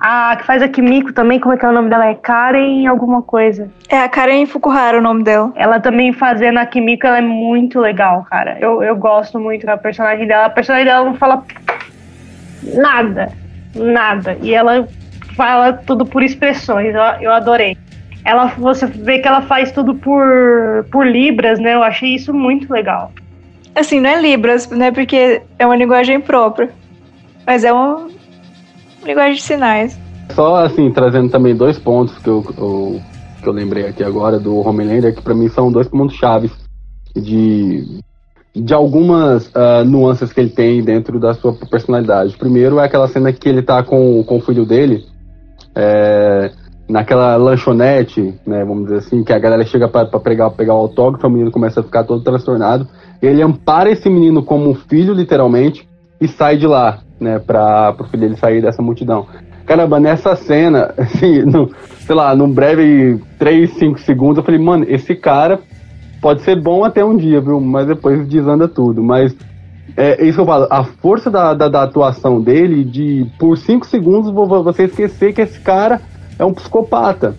S2: A que faz a Kimiko também, como é que é o nome dela? É Karen alguma coisa.
S3: É a Karen Fukuhara o nome dela.
S2: Ela também fazendo a Kimiko, ela é muito legal, cara. Eu, eu gosto muito da personagem dela. A personagem dela não fala nada. Nada. E ela fala tudo por expressões. Eu, eu adorei. Ela, você vê que ela faz tudo por, por libras, né? Eu achei isso muito legal.
S3: Assim, não é Libras, né? Porque é uma linguagem própria. Mas é uma linguagem de sinais.
S1: Só assim, trazendo também dois pontos que eu, eu- que eu lembrei aqui agora do Homelander, que pra mim são dois pontos chaves de, de algumas uh, nuances que ele tem dentro da sua personalidade. Primeiro é aquela cena que ele tá com, com o filho dele, é, naquela lanchonete, né, vamos dizer assim, que a galera chega para pegar, pegar o autógrafo, o menino começa a ficar todo transtornado. Ele ampara esse menino como um filho, literalmente, e sai de lá, né, para o filho dele sair dessa multidão. Caramba, nessa cena, <laughs> assim, no, sei lá, num breve 3, 5 segundos, eu falei, mano, esse cara pode ser bom até um dia, viu? Mas depois desanda tudo. Mas é, é isso que eu falo, a força da, da, da atuação dele, de por 5 segundos você esquecer que esse cara é um psicopata.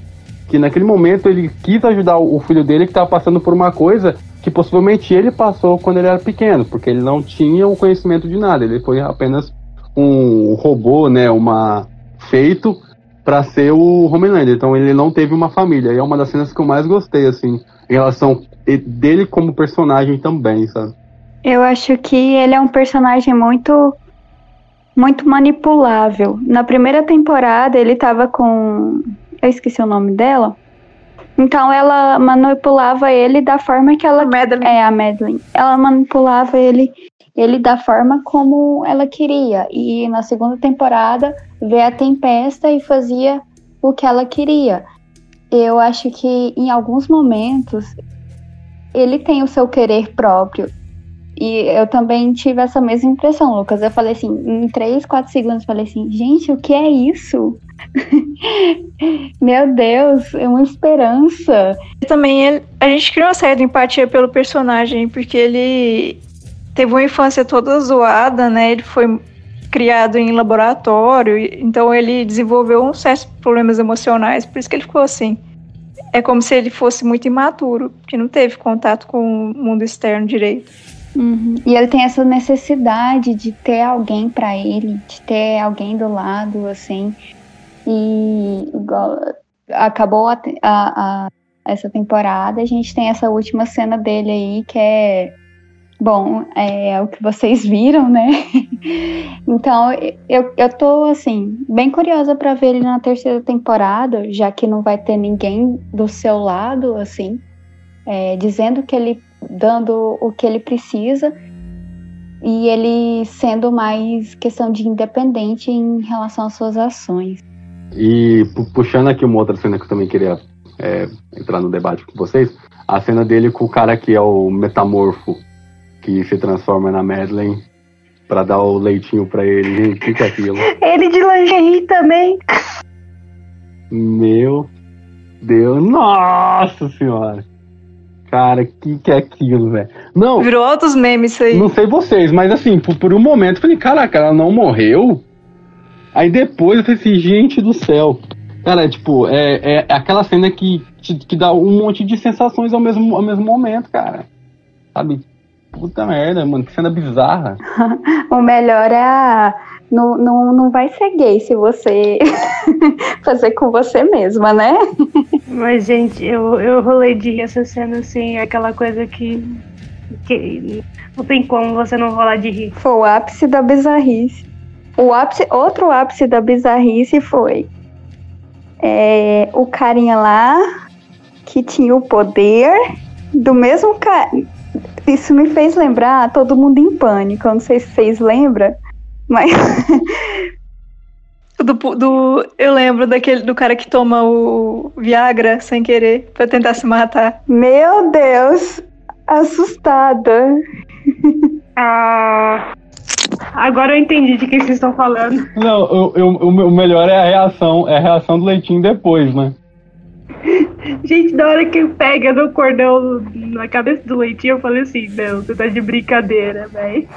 S1: Que naquele momento ele quis ajudar o filho dele que estava passando por uma coisa que possivelmente ele passou quando ele era pequeno, porque ele não tinha o conhecimento de nada, ele foi apenas um robô, né, uma feito para ser o Homelander. Então ele não teve uma família. E é uma das cenas que eu mais gostei, assim, em relação dele como personagem também, sabe?
S4: Eu acho que ele é um personagem muito muito manipulável. Na primeira temporada ele tava com eu esqueci o nome dela. Então ela manipulava ele da forma que ela
S3: a Madeline.
S4: é a Madeline. Ela manipulava ele ele da forma como ela queria. E na segunda temporada vê a Tempesta e fazia o que ela queria. Eu acho que em alguns momentos ele tem o seu querer próprio. E eu também tive essa mesma impressão, Lucas. Eu falei assim, em 3, 4 segundos, falei assim, gente, o que é isso? <laughs> Meu Deus, é uma esperança.
S3: E também ele, a gente criou uma certa empatia pelo personagem, porque ele teve uma infância toda zoada, né? Ele foi criado em laboratório, então ele desenvolveu um certo problemas emocionais, por isso que ele ficou assim. É como se ele fosse muito imaturo, que não teve contato com o mundo externo direito.
S4: Uhum. E ele tem essa necessidade de ter alguém para ele, de ter alguém do lado, assim. E igual, acabou a, a, a, essa temporada, a gente tem essa última cena dele aí, que é Bom, é o que vocês viram, né? <laughs> então, eu, eu tô, assim, bem curiosa para ver ele na terceira temporada, já que não vai ter ninguém do seu lado, assim, é, dizendo que ele. Dando o que ele precisa e ele sendo mais questão de independente em relação às suas ações.
S1: E puxando aqui uma outra cena que eu também queria é, entrar no debate com vocês, a cena dele com o cara que é o metamorfo que se transforma na Madeleine para dar o leitinho para ele. Gente, o que, que é aquilo? <laughs>
S2: Ele de lingerie também.
S1: Meu Deus, nossa senhora. Cara, que que é aquilo, velho? Não.
S3: Virou altos memes isso aí.
S1: Não sei vocês, mas assim, por, por um momento eu falei, caraca, ela não morreu? Aí depois eu falei assim, gente do céu. Cara, tipo, é, é aquela cena que, que dá um monte de sensações ao mesmo, ao mesmo momento, cara. Sabe? Puta merda, mano, que cena bizarra. <laughs>
S4: o melhor é a. Não, não, não vai ser gay se você <laughs> fazer com você mesma, né?
S2: Mas, gente, eu, eu rolei de essa cena assim, aquela coisa que. que não tem como você não rolar de rir.
S4: Foi o ápice da bizarrice. O ápice, outro ápice da bizarrice foi é, o carinha lá que tinha o poder do mesmo cara isso me fez lembrar Todo Mundo em Pânico. Eu não sei se vocês lembram, mas. <laughs>
S3: Do, do, eu lembro daquele do cara que toma o Viagra sem querer para tentar se matar.
S4: Meu Deus, assustada.
S2: Ah, agora eu entendi de quem vocês estão falando.
S1: Não, eu, eu, o melhor é a reação, é a reação do leitinho depois, né?
S2: Gente, na hora que pega no cordão na cabeça do leitinho, eu falei assim, não, você tá de brincadeira, velho.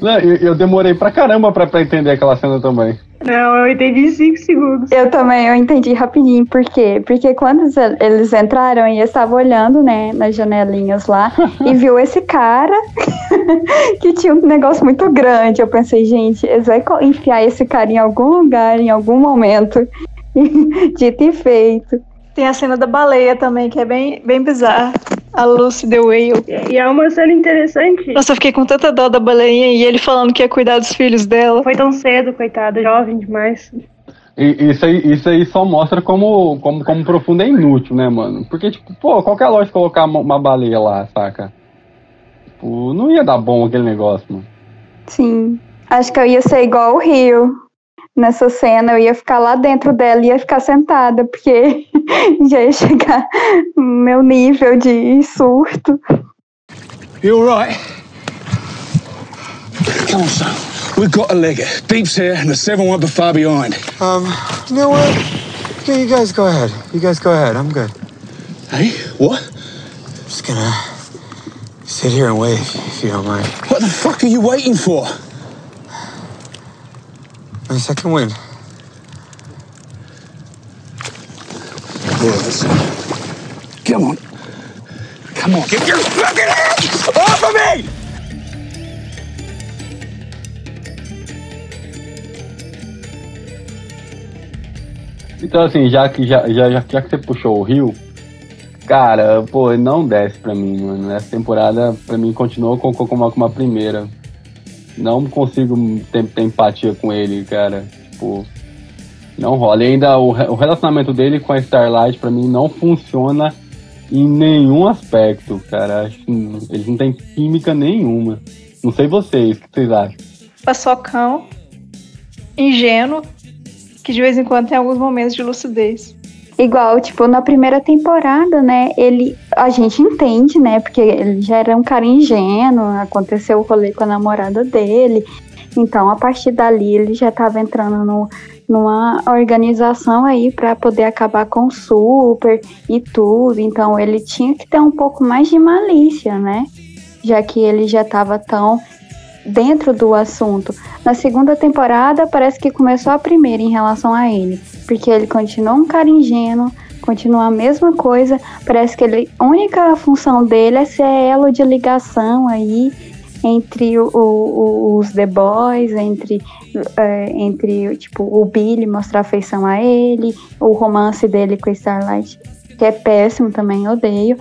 S1: Eu, eu, demorei pra caramba pra, pra entender aquela cena também.
S2: Não, eu entendi em 5 segundos.
S4: Eu também, eu entendi rapidinho. Por quê? Porque quando eles entraram e eu estava olhando, né, nas janelinhas lá, e <laughs> viu esse cara <laughs> que tinha um negócio muito grande. Eu pensei, gente, eles vão enfiar esse cara em algum lugar, em algum momento. <laughs> Dito e feito.
S3: Tem a cena da baleia também, que é bem, bem bizarra. A Lucy the Whale.
S2: E é uma cena interessante.
S3: Nossa, eu fiquei com tanta dó da baleinha e ele falando que ia cuidar dos filhos dela.
S2: Foi tão cedo, coitada, jovem demais.
S1: E, isso, aí, isso aí só mostra como, como, como profundo é inútil, né, mano? Porque, tipo, pô, qual que é a lógica de colocar uma, uma baleia lá, saca? Tipo, não ia dar bom aquele negócio, mano.
S4: Sim. Acho que eu ia ser igual o Rio. Nessa cena, eu ia ficar lá dentro dela e ia ficar sentada, porque <laughs> já ia chegar meu nível de surto.
S7: You alright? Come on, son. We've got to leg it. Deep's here, and the seven won't be far behind.
S8: Um, you know what? Yeah, you guys go ahead. You guys go ahead. I'm good.
S7: Hey, what?
S8: I'm just gonna sit here and wait if you don't mind.
S7: What the fuck are you waiting for?
S8: My second win.
S7: Yes. Come on. Come on, get your fucking hands off of me!
S1: Então, assim, já que, já, já, já, que você puxou o Rio, cara, pô, não desce pra mim, mano. Essa temporada, pra mim, continuou com, com, com, uma, com uma primeira. Não consigo ter, ter empatia com ele, cara. Tipo, não rola. E ainda o, o relacionamento dele com a Starlight, pra mim, não funciona em nenhum aspecto, cara. Acho que eles não têm química nenhuma. Não sei vocês, o que vocês acham?
S3: Paçocão, ingênuo, que de vez em quando tem alguns momentos de lucidez.
S4: Igual, tipo, na primeira temporada, né, ele, a gente entende, né, porque ele já era um cara ingênuo, aconteceu o rolê com a namorada dele, então a partir dali ele já estava entrando no, numa organização aí para poder acabar com o Super e tudo, então ele tinha que ter um pouco mais de malícia, né, já que ele já estava tão dentro do assunto. Na segunda temporada, parece que começou a primeira em relação a ele, porque ele continua um cara ingênuo, continua a mesma coisa, parece que ele, a única função dele é ser elo de ligação aí entre o, o, os The Boys, entre, é, entre tipo, o Billy mostrar afeição a ele, o romance dele com Starlight, que é péssimo também, odeio.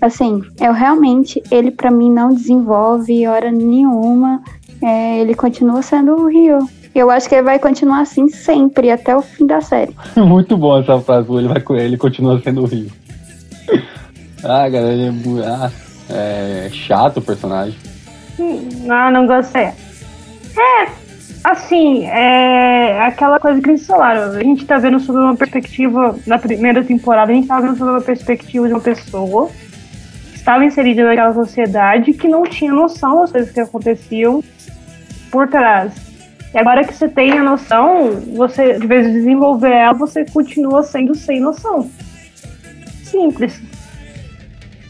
S4: Assim, eu realmente, ele para mim não desenvolve hora nenhuma. É, ele continua sendo o Rio. Eu acho que ele vai continuar assim sempre, até o fim da série. <laughs>
S1: Muito bom essa frase, ele, vai, ele continua sendo o Rio. <laughs> ah, galera, ele é, ah, é chato o personagem.
S2: Ah, não gostei. É, assim, é aquela coisa que eles falaram. A gente tá vendo sobre uma perspectiva, na primeira temporada, a gente tá vendo sobre uma perspectiva de uma pessoa estava inserida naquela sociedade que não tinha noção das coisas que aconteciam por trás. E agora que você tem a noção, você, de vez em desenvolver ela, você continua sendo sem noção. Simples.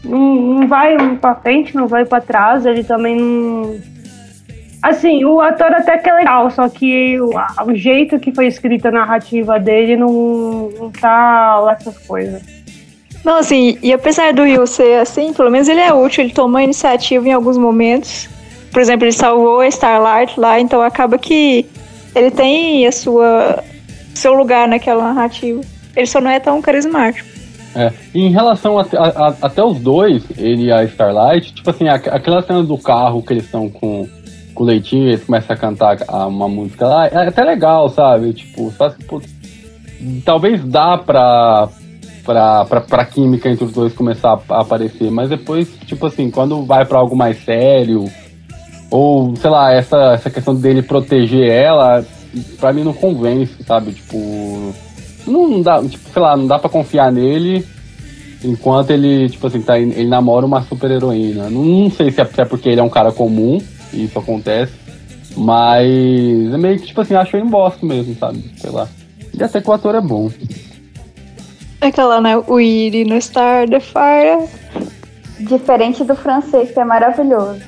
S2: Não, não vai para frente, não vai para trás, ele também não. Assim, o ator até que é legal, só que o, o jeito que foi escrita a narrativa dele não, não tá lá essas coisas.
S3: Não, assim, e apesar do Rio ser assim, pelo menos ele é útil, ele tomou iniciativa em alguns momentos. Por exemplo, ele salvou a Starlight lá, então acaba que ele tem a sua seu lugar naquela narrativa. Ele só não é tão carismático.
S1: É, em relação a, a, a, até os dois, ele e a Starlight, tipo assim, aquela cena do carro que eles estão com, com o leitinho, eles começam a cantar uma música lá, é até legal, sabe? Tipo, talvez dá pra, pra, pra, pra química entre os dois começar a aparecer, mas depois, tipo assim, quando vai para algo mais sério, ou sei lá, essa, essa questão dele proteger ela, pra mim não convence, sabe? Tipo, não dá, tipo, sei lá, não dá pra confiar nele enquanto ele, tipo assim, tá, ele namora uma super heroína. Não, não sei se é, se é porque ele é um cara comum e isso acontece, mas é meio que, tipo assim, acho ele um bosta mesmo, sabe? Sei lá. E até que o ator é bom.
S3: Aquela, né? O Iri no Star the Fire.
S4: Diferente do francês, que é maravilhoso.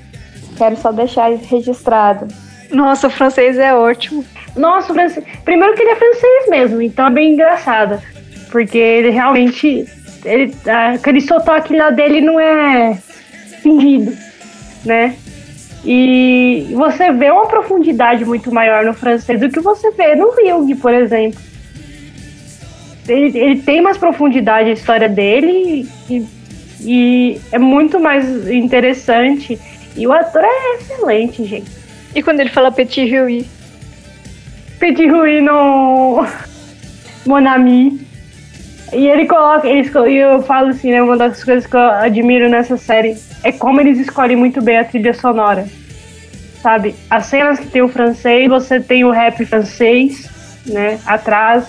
S4: Quero só deixar registrado.
S3: Nossa, o francês é ótimo.
S2: Nossa, o francês. Primeiro que ele é francês mesmo, então é bem engraçado. Porque ele realmente. Ele, aquele sotaque lá dele não é fingido, né? E você vê uma profundidade muito maior no francês do que você vê no Ryug, por exemplo ele, ele tem mais profundidade a história dele e, e é muito mais interessante. E o ator é excelente, gente.
S3: E quando ele fala Petit Rui?
S2: Petit Rui no Monami. E ele coloca, eles, e eu falo assim, né? Uma das coisas que eu admiro nessa série é como eles escolhem muito bem a trilha sonora. Sabe? As cenas que tem o francês, você tem o rap francês, né? Atrás.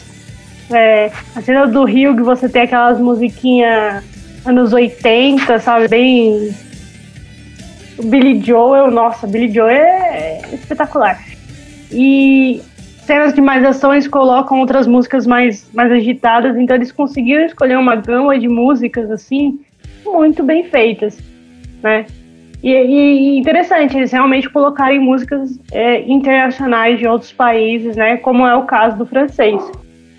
S2: É, a cena do Rio, que você tem aquelas musiquinhas anos 80, sabe? Bem. O Billy Joel, nossa, Billy Joel é espetacular. E cenas de mais ação eles colocam outras músicas mais, mais agitadas, então eles conseguiram escolher uma gama de músicas assim muito bem feitas, né? E, e interessante, eles realmente colocarem músicas é, internacionais de outros países, né? Como é o caso do francês.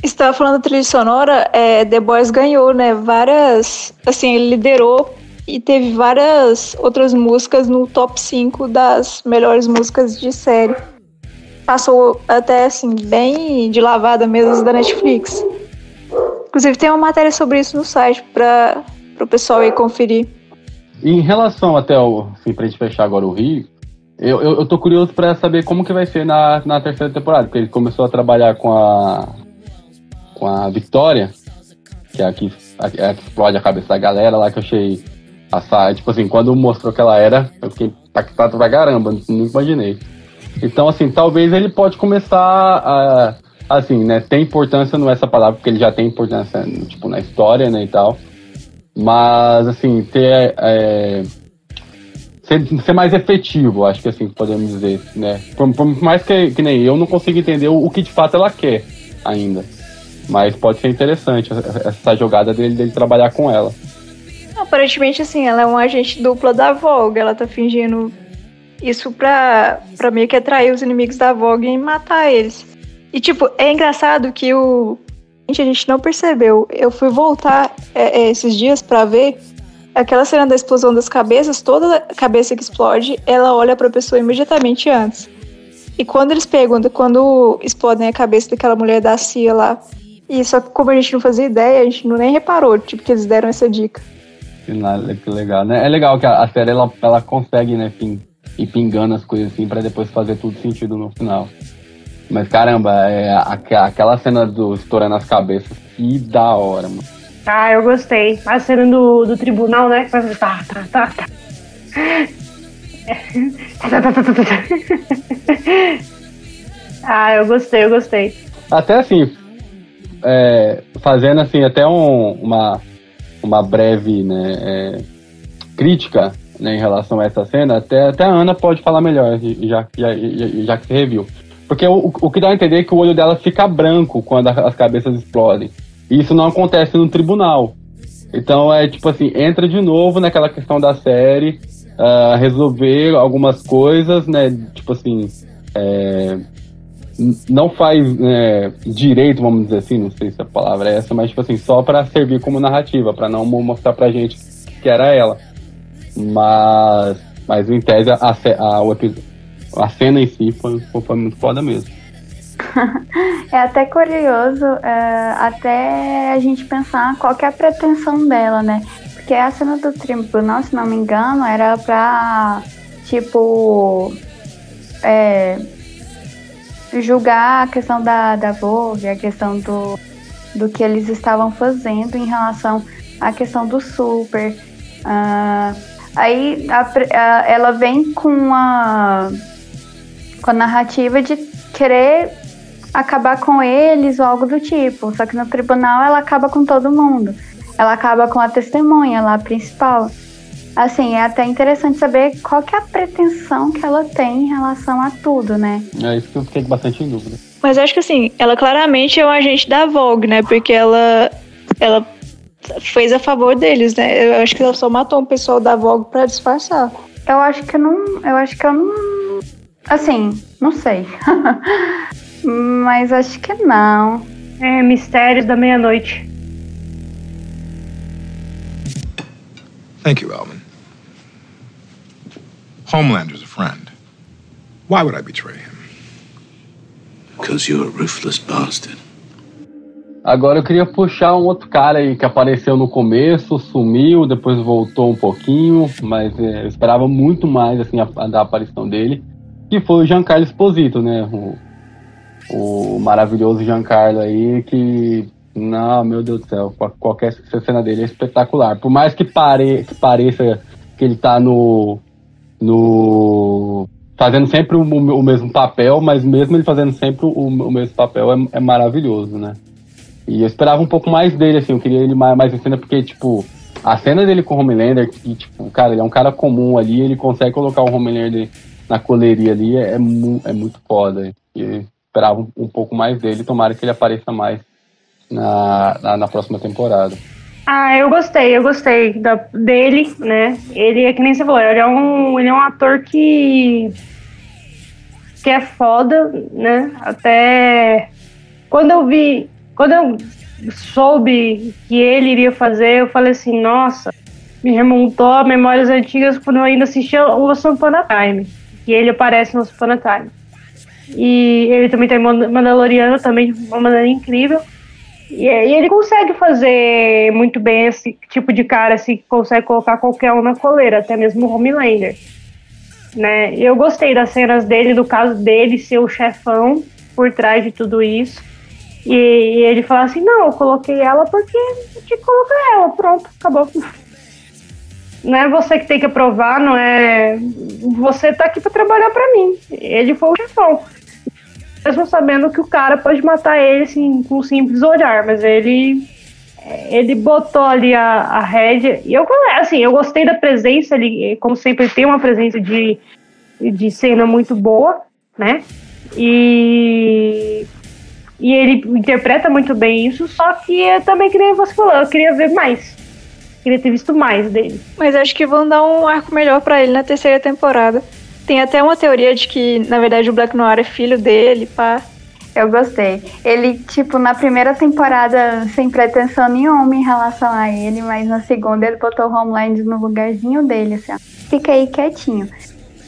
S3: Estava falando da trilha sonora, é, The Boys ganhou, né? Várias. Assim, ele liderou e teve várias outras músicas no top 5 das melhores músicas de série passou até assim, bem de lavada mesmo da Netflix. Inclusive tem uma matéria sobre isso no site para o pessoal aí conferir.
S1: Em relação até o, assim, pra gente fechar agora o Rio, eu, eu, eu tô curioso para saber como que vai ser na, na terceira temporada, porque ele começou a trabalhar com a com a Victoria, que é a que, a, a que explode a cabeça da galera lá, que eu achei a tipo assim, quando mostrou que ela era, eu fiquei impactado pra caramba, não imaginei. Então, assim, talvez ele pode começar a. Assim, né? Tem importância, não é essa palavra, porque ele já tem importância, tipo, na história, né, e tal. Mas, assim, ter. É, ser, ser, mais efetivo, acho que assim podemos dizer, né? Por, por mais que, que, nem eu não consigo entender o, o, que de fato ela quer ainda. Mas pode ser interessante essa, essa jogada dele, dele trabalhar com ela.
S3: Aparentemente, assim, ela é um agente dupla da Vogue. Ela tá fingindo isso pra, pra meio que atrair os inimigos da Vogue e matar eles. E, tipo, é engraçado que o. A gente não percebeu. Eu fui voltar é, é, esses dias para ver aquela cena da explosão das cabeças. Toda cabeça que explode, ela olha pra pessoa imediatamente antes. E quando eles perguntam, quando explodem a cabeça daquela mulher da CIA lá, e só que como a gente não fazia ideia, a gente não nem reparou, tipo, que eles deram essa dica.
S1: Que legal, né? É legal que a, série, ela, ela consegue, né, enfim, e pingando as coisas assim para depois fazer tudo sentido no final. Mas caramba, é aquela cena do estourando as cabeças, que da hora, mano.
S2: Ah, eu gostei. A cena do, do tribunal, né? Que faz tá, tá, tá, tá. <laughs> <laughs> ah, eu gostei, eu gostei.
S1: Até assim, é, fazendo assim, até um, uma, uma breve né, é, crítica né, em relação a essa cena, até, até a Ana pode falar melhor, já, já, já, já que você reviu. Porque o, o que dá a entender é que o olho dela fica branco quando as cabeças explodem. E isso não acontece no tribunal. Então é tipo assim, entra de novo naquela questão da série, uh, resolver algumas coisas, né? Tipo assim, é, não faz é, direito, vamos dizer assim, não sei se a palavra é essa, mas tipo assim, só para servir como narrativa, para não mostrar pra gente que era ela. Mas, mas em tese, a, a, a cena em si foi, foi muito foda mesmo. <laughs>
S4: é até curioso é, até a gente pensar qual é a pretensão dela, né? Porque a cena do tribunal, se não me engano, era pra, tipo, é, julgar a questão da, da Vogue, a questão do, do que eles estavam fazendo em relação à questão do super. Uh, Aí a, a, ela vem com a, com a narrativa de querer acabar com eles ou algo do tipo. Só que no tribunal ela acaba com todo mundo. Ela acaba com a testemunha lá, principal. Assim, é até interessante saber qual que é a pretensão que ela tem em relação a tudo, né?
S1: É isso que eu fiquei bastante em dúvida.
S3: Mas acho que assim, ela claramente é um agente da Vogue, né? Porque ela, ela fez a favor deles, né? Eu acho que ela só matou um pessoal da Vogue para disfarçar.
S4: Eu acho que não. Eu acho que eu não. Assim, não sei. <laughs> Mas acho que não.
S2: É, Mistérios da Meia-Noite.
S9: Thank you, Alvin. Homelander's a friend. Why would I betray him?
S10: Because you're a ruthless bastard.
S1: Agora eu queria puxar um outro cara aí que apareceu no começo, sumiu, depois voltou um pouquinho, mas é, eu esperava muito mais assim a, a, da aparição dele, que foi o Giancarlo Esposito, né? O, o maravilhoso Giancarlo aí que Não, meu Deus do céu, qualquer cena dele é espetacular. Por mais que, pare, que pareça que ele tá no. No. fazendo sempre o, o mesmo papel, mas mesmo ele fazendo sempre o, o mesmo papel é, é, maravilhoso, né? E eu esperava um pouco mais dele, assim, eu queria ele mais, mais em cena, porque, tipo, a cena dele com o Homelander, que, tipo, cara, ele é um cara comum ali, ele consegue colocar o Homelander na coleria ali, é, é, é muito foda. E esperava um, um pouco mais dele, tomara que ele apareça mais na, na, na próxima temporada.
S2: Ah, eu gostei, eu gostei da, dele, né? Ele é que nem você falou, ele é um, ele é um ator que que é foda, né? Até quando eu vi, quando eu soube que ele iria fazer, eu falei assim, nossa, me remontou a memórias antigas quando eu ainda assistia o Once Upon a Time, que ele aparece no Once Upon a Time. E ele também tem Mandaloriano também de uma maneira incrível. E, e, ele consegue fazer muito bem esse tipo de cara, assim, que consegue colocar qualquer um na coleira, até mesmo o Homelander. Né? Eu gostei das cenas dele, do caso dele ser o chefão por trás de tudo isso. E, e ele fala assim, não, eu coloquei ela porque eu tinha que colocar ela, pronto, acabou. <laughs> Não é você que tem que aprovar, não é. Você tá aqui para trabalhar para mim. Ele foi o chefão mesmo sabendo que o cara pode matar ele assim, com um simples olhar, mas ele ele botou ali a, a rédea. E eu, assim, eu gostei da presença ali, como sempre, tem uma presença de, de cena muito boa, né? E, e ele interpreta muito bem isso, só que eu também queria, você falou, eu queria ver mais. Queria ter visto mais dele.
S3: Mas acho que vão dar um arco melhor para ele na terceira temporada. Tem até uma teoria de que, na verdade, o Black Noir é filho dele, pá.
S4: Eu gostei. Ele, tipo, na primeira temporada, sem pretensão nenhuma em relação a ele, mas na segunda ele botou o Homeland no lugarzinho dele, assim, ó. Fica aí quietinho.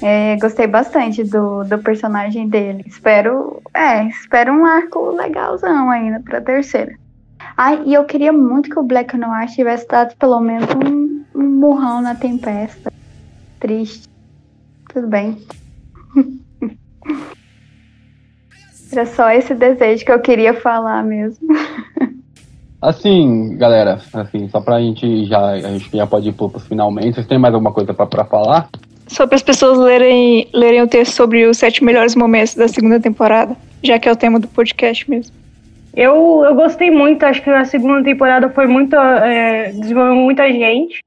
S4: É, gostei bastante do, do personagem dele. Espero, é, espero um arco legalzão ainda pra terceira. Ai, e eu queria muito que o Black Noir tivesse dado pelo menos um, um murrão na tempesta. Triste. Tudo bem. <laughs> Era só esse desejo que eu queria falar mesmo. <laughs>
S1: Assim, galera, assim, só pra gente já. A gente já pode ir pro, pro finalmente. Vocês têm mais alguma coisa pra, pra falar?
S3: Só para as pessoas lerem, lerem o texto sobre os sete melhores momentos da segunda temporada, já que é o tema do podcast mesmo.
S2: Eu, eu gostei muito, acho que a segunda temporada foi muito. É, desenvolveu muita gente.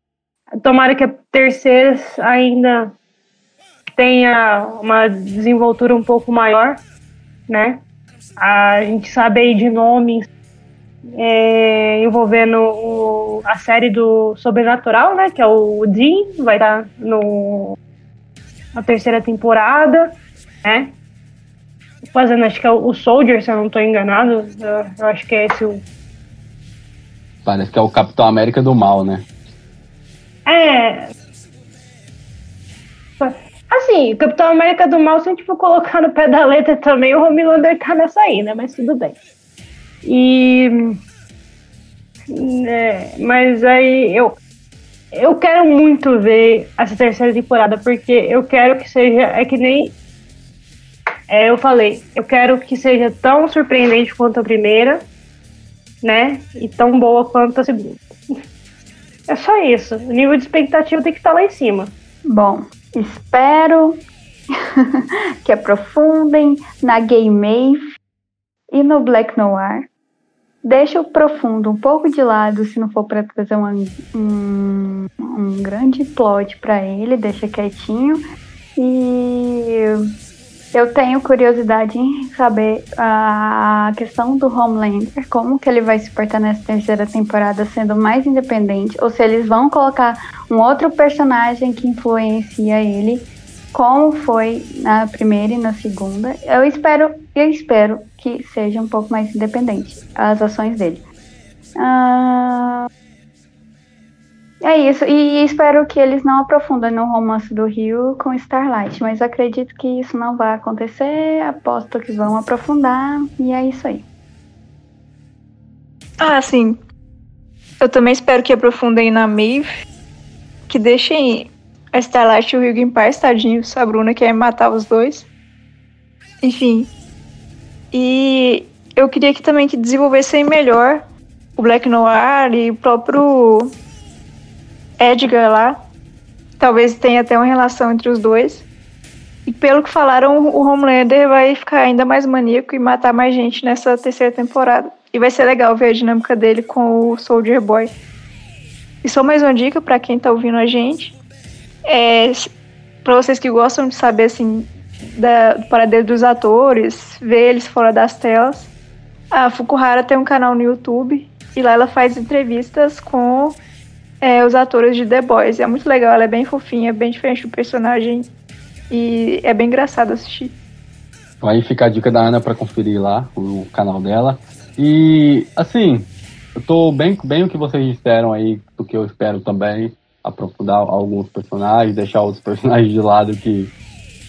S2: Tomara que a terceira ainda tenha uma desenvoltura um pouco maior, né? A gente sabe aí de nomes é, envolvendo o, a série do Sobrenatural, né? Que é o Dean, vai estar no na terceira temporada, né? Fazendo, acho que é o Soldier, se eu não estou enganado. Eu, eu acho que é esse o.
S1: Parece que é o Capitão América do Mal, né?
S2: É, Assim, o Capitão América do Mal, se a gente for colocar no pé da letra também, o Homelander tá nessa aí, né? Mas tudo bem. E. É, mas aí eu. Eu quero muito ver essa terceira temporada, porque eu quero que seja. É que nem. É, eu falei, eu quero que seja tão surpreendente quanto a primeira, né? E tão boa quanto a segunda. <laughs> É só isso. O nível de expectativa tem que estar lá em cima.
S4: Bom, Espero <laughs> que aprofundem na Gay Maeve e no Black Noir. Deixa o profundo um pouco de lado se não for para trazer um, um grande plot para ele, deixa quietinho. E eu tenho curiosidade em saber a questão do Homelander, como que ele vai se portar nessa terceira temporada sendo mais independente, ou se eles vão colocar um outro personagem que influencia ele, como foi na primeira e na segunda. Eu espero, eu espero que seja um pouco mais independente as ações dele. Uh, é isso, e espero que eles não aprofundem no romance do Rio com Starlight, mas acredito que isso não vai acontecer, aposto que vão aprofundar, e é isso aí.
S3: Ah, sim. Eu também espero que aprofundem na Maeve, que deixem a Starlight e o Rio em paz, tadinhos, a Bruna quer matar os dois. Enfim. E eu queria que também que desenvolvessem melhor o Black Noir e o próprio Edgar lá. Talvez tenha até uma relação entre os dois. E pelo que falaram, o Homelander vai ficar ainda mais maníaco e matar mais gente nessa terceira temporada. E vai ser legal ver a dinâmica dele com o Soldier Boy. E só mais uma dica para quem tá ouvindo a gente. É, para vocês que gostam de saber assim da, do paradeiro dos atores, ver eles fora das telas. A Fukuhara tem um canal no YouTube e lá ela faz entrevistas com é, os atores de The Boys. É muito legal, ela é bem fofinha, bem diferente do personagem e é bem engraçado assistir.
S1: Aí fica a dica da Ana para conferir lá o canal dela. E assim, eu tô bem, bem o que vocês disseram aí, do que eu espero também, aprofundar alguns personagens, deixar outros <laughs> personagens de lado que,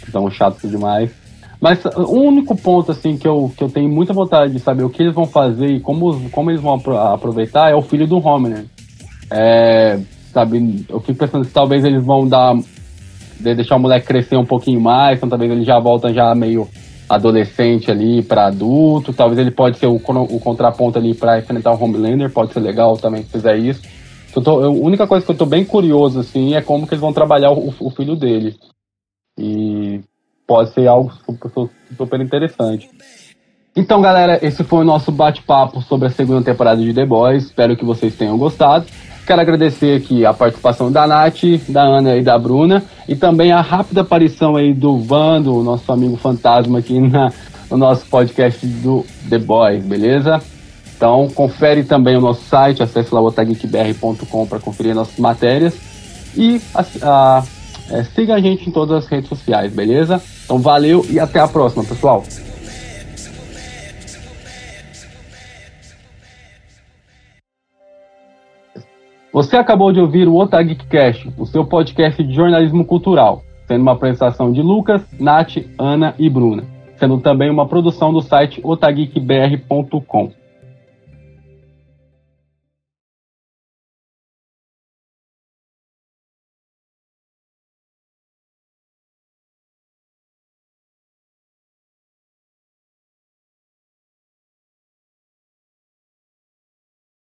S1: que são chatos demais. Mas o único ponto assim que eu, que eu tenho muita vontade de saber o que eles vão fazer e como, como eles vão aproveitar é o filho do Homeland. É, sabe, eu fico pensando se talvez eles vão dar de deixar o moleque crescer um pouquinho mais, então talvez ele já volta já meio adolescente ali para adulto, talvez ele pode ser o, o contraponto ali para enfrentar o Homelander, pode ser legal também se fizer isso. Eu tô, eu, a única coisa que eu tô bem curioso assim é como que eles vão trabalhar o, o filho dele. E pode ser algo super, super interessante. Então, galera, esse foi o nosso bate-papo sobre a segunda temporada de The Boys. Espero que vocês tenham gostado. Quero agradecer aqui a participação da Nath, da Ana e da Bruna, e também a rápida aparição aí do Vando, nosso amigo fantasma aqui na, no nosso podcast do The Boys, beleza? Então, confere também o nosso site, acesse lá otageekbr.com para conferir nossas matérias e a, a, é, siga a gente em todas as redes sociais, beleza? Então, valeu e até a próxima, pessoal! Você acabou de ouvir o Otageekcast, o seu podcast de jornalismo cultural, sendo uma apresentação de Lucas, Nath, Ana e Bruna, sendo também uma produção do site otageekbr.com.